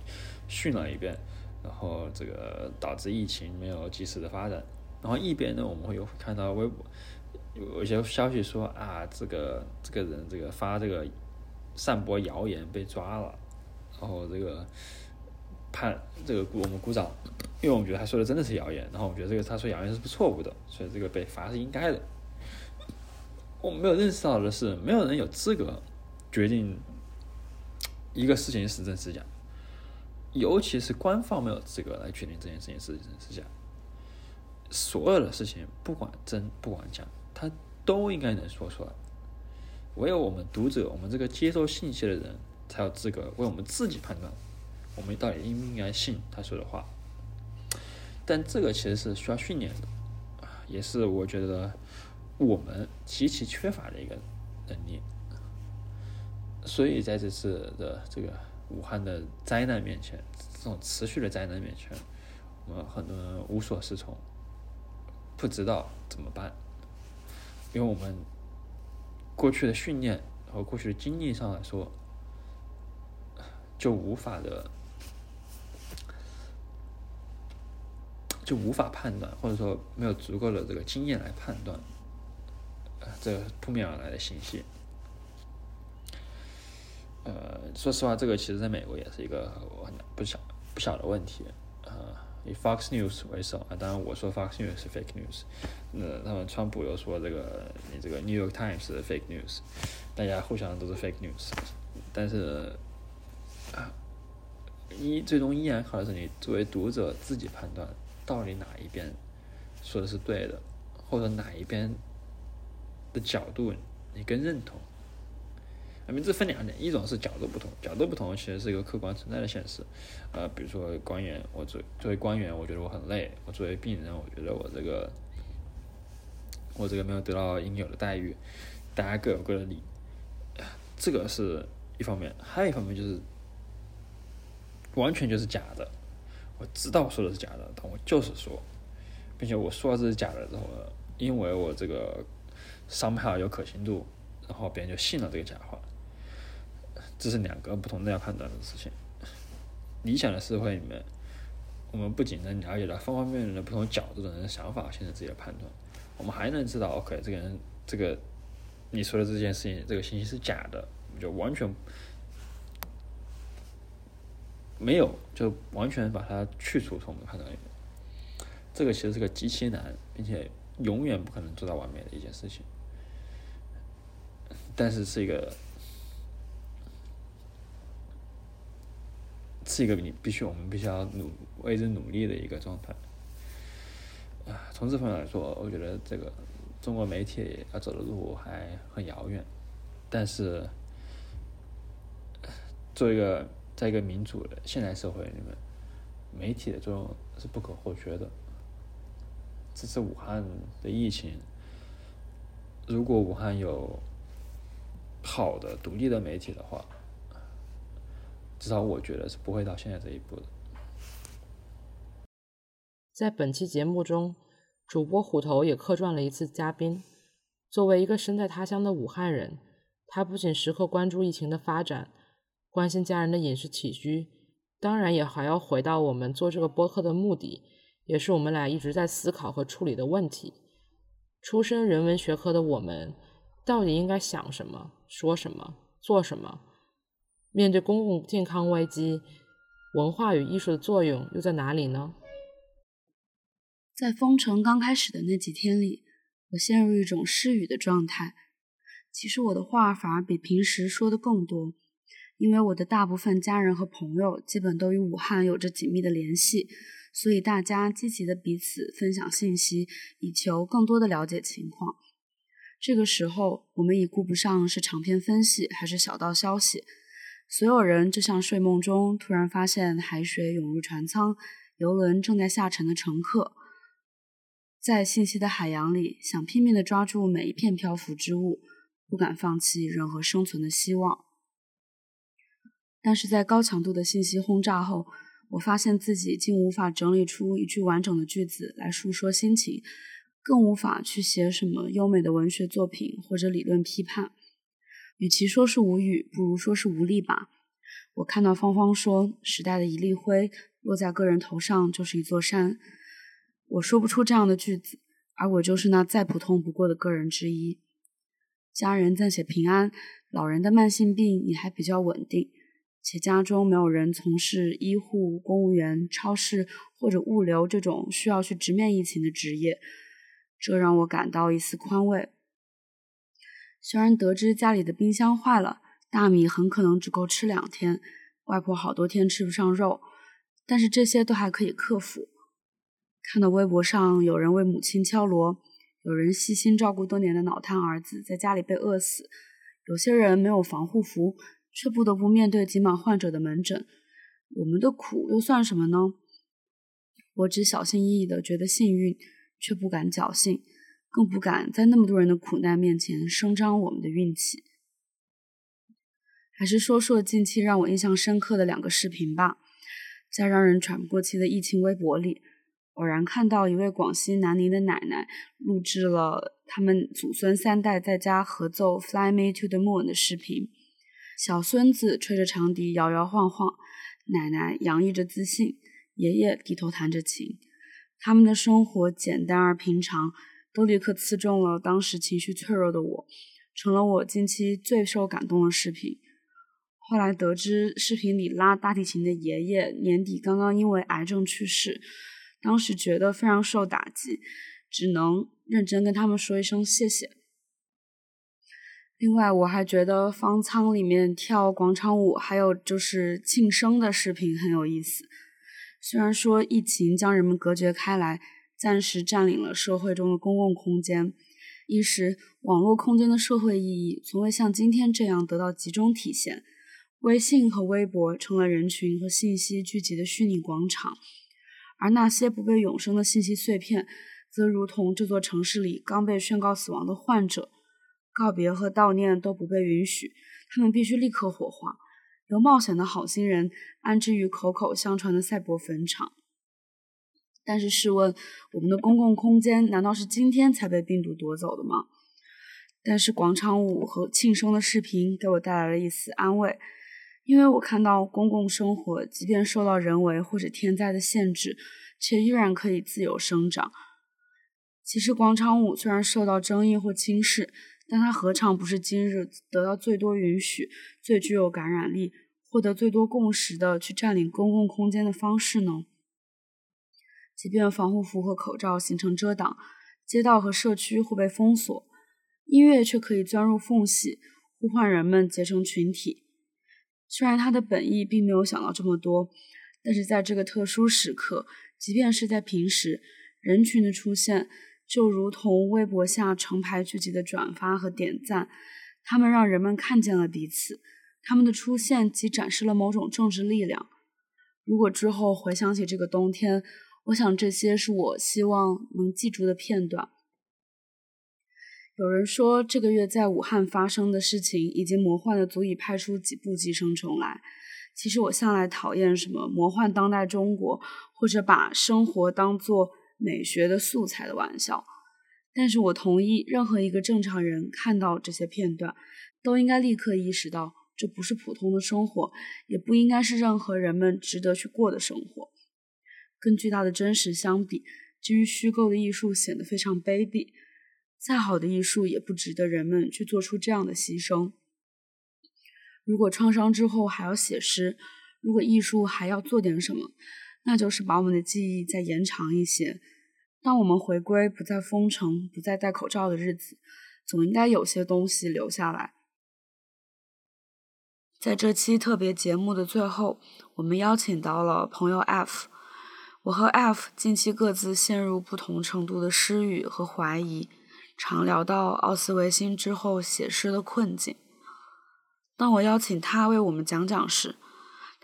Speaker 10: 训了一遍，然后这个导致疫情没有及时的发展。然后一边呢，我们会有看到微博有一些消息说啊，这个这个人这个发这个散播谣言被抓了，然后这个判这个我们鼓掌，因为我们觉得他说的真的是谣言，然后我们觉得这个他说谣言是不错误的，所以这个被罚是应该的。我们没有认识到的是，没有人有资格决定一个事情是真是假，尤其是官方没有资格来决定这件事情是真是假。所有的事情，不管真不管假，他都应该能说出来。唯有我们读者，我们这个接收信息的人，才有资格为我们自己判断，我们到底应不应该信他说的话。但这个其实是需要训练的，也是我觉得。我们极其缺乏的一个能力，所以在这次的这个武汉的灾难面前，这种持续的灾难面前，我们很多人无所适从，不知道怎么办，因为我们过去的训练和过去的经历上来说，就无法的，就无法判断，或者说没有足够的这个经验来判断。这扑面而来的信息，呃说实话，这个其实在美国也是一个很不小不小的问题。呃，以 Fox News 为首啊，当然我说 Fox News 是 fake news，那他们川普又说这个你这个 New York Times 是 fake news，大家互相都是 fake news，但是啊，一最终依然靠的是你作为读者自己判断到底哪一边说的是对的，或者哪一边的角度你更认同。啊，这分两点，一种是角度不同，角度不同其实是一个客观存在的现实。呃，比如说官员，我作作为官员，我觉得我很累；我作为病人，我觉得我这个我这个没有得到应有的待遇。大家各有各的理，这个是一方面，还有一方面就是完全就是假的。我知道我说的是假的，但我就是说，并且我说这是假的之后呢，因为我这个商票有可信度，然后别人就信了这个假话。这是两个不同的要判断的事情。理想的社会里面，我们不仅能了解到方方面面的不同角度的人的想法，形成自己的判断，我们还能知道，OK，这个人，这个你说的这件事情，这个信息是假的，就完全没有，就完全把它去除从我们的判断里面。这个其实是个极其难，并且永远不可能做到完美的一件事情，但是是一个。是一个你必须我们必须要努为之努力的一个状态啊！从这方面来说，我觉得这个中国媒体要走的路还很遥远。但是，做一个在一个民主的现代社会里面，媒体的作用是不可或缺的。这次武汉的疫情，如果武汉有好的独立的媒体的话。至少我觉得是不会到现在这一步的。
Speaker 2: 在本期节目中，主播虎头也客串了一次嘉宾。作为一个身在他乡的武汉人，他不仅时刻关注疫情的发展，关心家人的饮食起居，当然也还要回到我们做这个播客的目的，也是我们俩一直在思考和处理的问题。出身人文学科的我们，到底应该想什么、说什么、做什么？面对公共健康危机，文化与艺术的作用又在哪里呢？
Speaker 1: 在封城刚开始的那几天里，我陷入一种失语的状态。其实我的话反而比平时说的更多，因为我的大部分家人和朋友基本都与武汉有着紧密的联系，所以大家积极的彼此分享信息，以求更多的了解情况。这个时候，我们已顾不上是长篇分析还是小道消息。所有人就像睡梦中突然发现海水涌入船舱，游轮正在下沉的乘客，在信息的海洋里，想拼命地抓住每一片漂浮之物，不敢放弃任何生存的希望。但是在高强度的信息轰炸后，我发现自己竟无法整理出一句完整的句子来述说心情，更无法去写什么优美的文学作品或者理论批判。与其说是无语，不如说是无力吧。我看到芳芳说：“时代的一粒灰落在个人头上就是一座山。”我说不出这样的句子，而我就是那再普通不过的个人之一。家人暂且平安，老人的慢性病也还比较稳定，且家中没有人从事医护、公务员、超市或者物流这种需要去直面疫情的职业，这让我感到一丝宽慰。虽然得知家里的冰箱坏了，大米很可能只够吃两天，外婆好多天吃不上肉，但是这些都还可以克服。看到微博上有人为母亲敲锣，有人细心照顾多年的脑瘫儿子在家里被饿死，有些人没有防护服，却不得不面对挤满患者的门诊。我们的苦又算什么呢？我只小心翼翼地觉得幸运，却不敢侥幸。更不敢在那么多人的苦难面前声张我们的运气。还是说说近期让我印象深刻的两个视频吧。在让人喘不过气的疫情微博里，偶然看到一位广西南宁的奶奶录制了他们祖孙三代在家合奏《Fly Me to the Moon》的视频。小孙子吹着长笛摇摇晃晃，奶奶洋溢着自信，爷爷低头弹着琴。他们的生活简单而平常。都立刻刺中了当时情绪脆弱的我，成了我近期最受感动的视频。后来得知视频里拉大提琴的爷爷年底刚刚因为癌症去世，当时觉得非常受打击，只能认真跟他们说一声谢谢。另外，我还觉得方舱里面跳广场舞，还有就是庆生的视频很有意思。虽然说疫情将人们隔绝开来，暂时占领了社会中的公共空间，一时网络空间的社会意义从未像今天这样得到集中体现。微信和微博成了人群和信息聚集的虚拟广场，而那些不被永生的信息碎片，则如同这座城市里刚被宣告死亡的患者。告别和悼念都不被允许，他们必须立刻火化，由冒险的好心人安置于口口相传的赛博坟场。但是试问，我们的公共空间难道是今天才被病毒夺走的吗？但是广场舞和庆生的视频给我带来了一丝安慰，因为我看到公共生活即便受到人为或者天灾的限制，却依然可以自由生长。其实广场舞虽然受到争议或轻视，但它何尝不是今日得到最多允许、最具有感染力、获得最多共识的去占领公共空间的方式呢？即便防护服和口罩形成遮挡，街道和社区会被封锁，音乐却可以钻入缝隙，呼唤人们结成群体。虽然他的本意并没有想到这么多，但是在这个特殊时刻，即便是在平时，人群的出现。就如同微博下成排聚集的转发和点赞，他们让人们看见了彼此。他们的出现即展示了某种政治力量。如果之后回想起这个冬天，我想这些是我希望能记住的片段。有人说，这个月在武汉发生的事情已经魔幻的足以拍出几部《寄生虫》来。其实我向来讨厌什么魔幻当代中国，或者把生活当做。美学的素材的玩笑，但是我同意，任何一个正常人看到这些片段，都应该立刻意识到，这不是普通的生活，也不应该是任何人们值得去过的生活。跟巨大的真实相比，基于虚构的艺术显得非常卑鄙。再好的艺术也不值得人们去做出这样的牺牲。如果创伤之后还要写诗，如果艺术还要做点什么？那就是把我们的记忆再延长一些。当我们回归不再封城、不再戴口罩的日子，总应该有些东西留下来。在这期特别节目的最后，我们邀请到了朋友 F。我和 F 近期各自陷入不同程度的失语和怀疑，常聊到奥斯维辛之后写诗的困境。当我邀请他为我们讲讲时，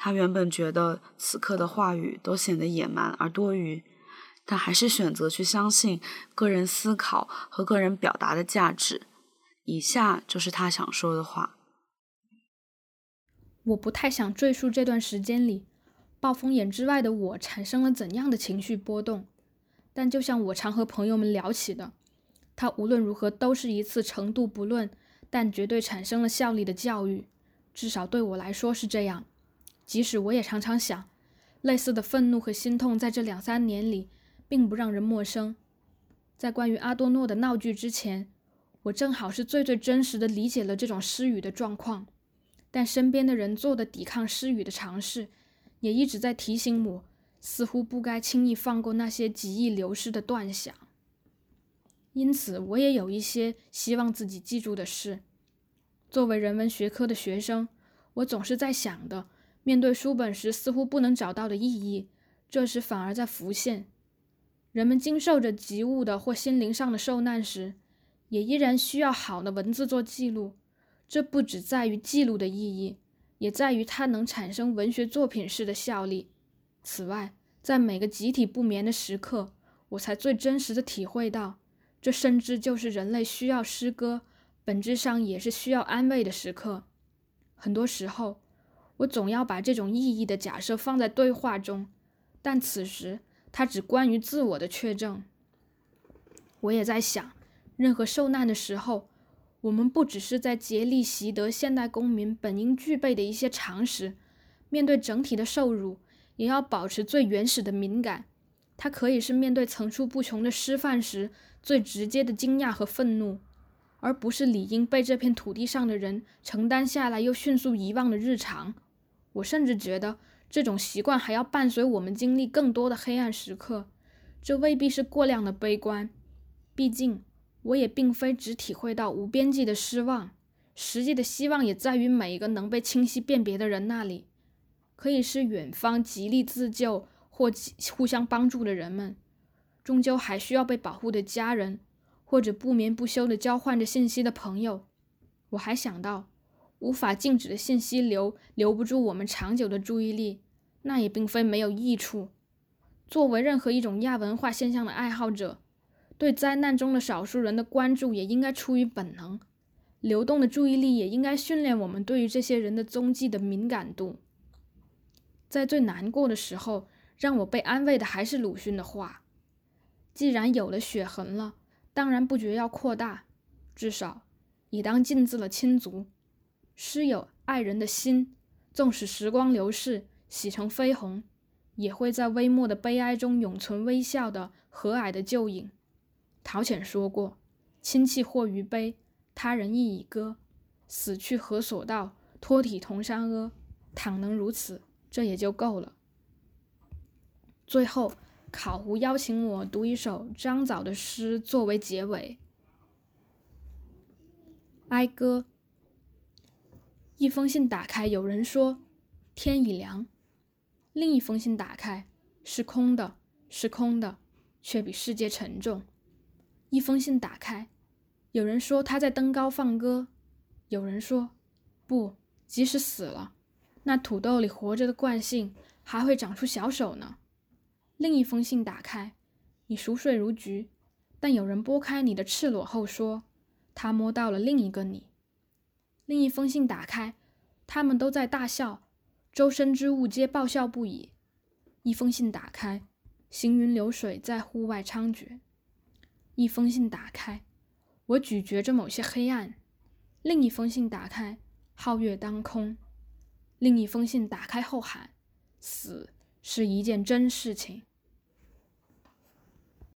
Speaker 1: 他原本觉得此刻的话语都显得野蛮而多余，但还是选择去相信个人思考和个人表达的价值。以下就是他想说的话。
Speaker 11: 我不太想赘述这段时间里，暴风眼之外的我产生了怎样的情绪波动，但就像我常和朋友们聊起的，它无论如何都是一次程度不论，但绝对产生了效力的教育，至少对我来说是这样。即使我也常常想，类似的愤怒和心痛在这两三年里并不让人陌生。在关于阿多诺的闹剧之前，我正好是最最真实的理解了这种失语的状况。但身边的人做的抵抗失语的尝试，也一直在提醒我，似乎不该轻易放过那些极易流失的断想。因此，我也有一些希望自己记住的事。作为人文学科的学生，我总是在想的。面对书本时似乎不能找到的意义，这时反而在浮现。人们经受着极物的或心灵上的受难时，也依然需要好的文字做记录。这不只在于记录的意义，也在于它能产生文学作品式的效力。此外，在每个集体不眠的时刻，我才最真实的体会到，这甚至就是人类需要诗歌，本质上也是需要安慰的时刻。很多时候。我总要把这种意义的假设放在对话中，但此时它只关于自我的确证。我也在想，任何受难的时候，我们不只是在竭力习得现代公民本应具备的一些常识，面对整体的受辱，也要保持最原始的敏感。它可以是面对层出不穷的失范时最直接的惊讶和愤怒，而不是理应被这片土地上的人承担下来又迅速遗忘的日常。我甚至觉得这种习惯还要伴随我们经历更多的黑暗时刻，这未必是过量的悲观。毕竟，我也并非只体会到无边际的失望，实际的希望也在于每一个能被清晰辨别的人那里，可以是远方极力自救或互相帮助的人们，终究还需要被保护的家人，或者不眠不休地交换着信息的朋友。我还想到，无法静止的信息流留不住我们长久的注意力，那也并非没有益处。作为任何一种亚文化现象的爱好者。对灾难中的少数人的关注也应该出于本能，流动的注意力也应该训练我们对于这些人的踪迹的敏感度。在最难过的时候，让我被安慰的还是鲁迅的话：既然有了血痕了，当然不觉要扩大，至少已当尽自了亲族。师友爱人的心，纵使时光流逝，洗成绯红，也会在微末的悲哀中永存微笑的和蔼的旧影。陶潜说过：“亲戚或于悲，他人亦已歌。死去何所道？托体同山阿。倘能如此，这也就够了。”最后，考胡邀请我读一首张枣的诗作为结尾，《哀歌》。一封信打开，有人说天已凉；另一封信打开，是空的，是空的，却比世界沉重。一封信打开，有人说他在登高放歌，有人说不，即使死了，那土豆里活着的惯性还会长出小手呢。另一封信打开，你熟睡如菊，但有人拨开你的赤裸后说，他摸到了另一个你。另一封信打开，他们都在大笑，周身之物皆爆笑不已。一封信打开，行云流水在户外猖獗。一封信打开，我咀嚼着某些黑暗；另一封信打开，皓月当空；另一封信打开后喊：“死是一件真事情。”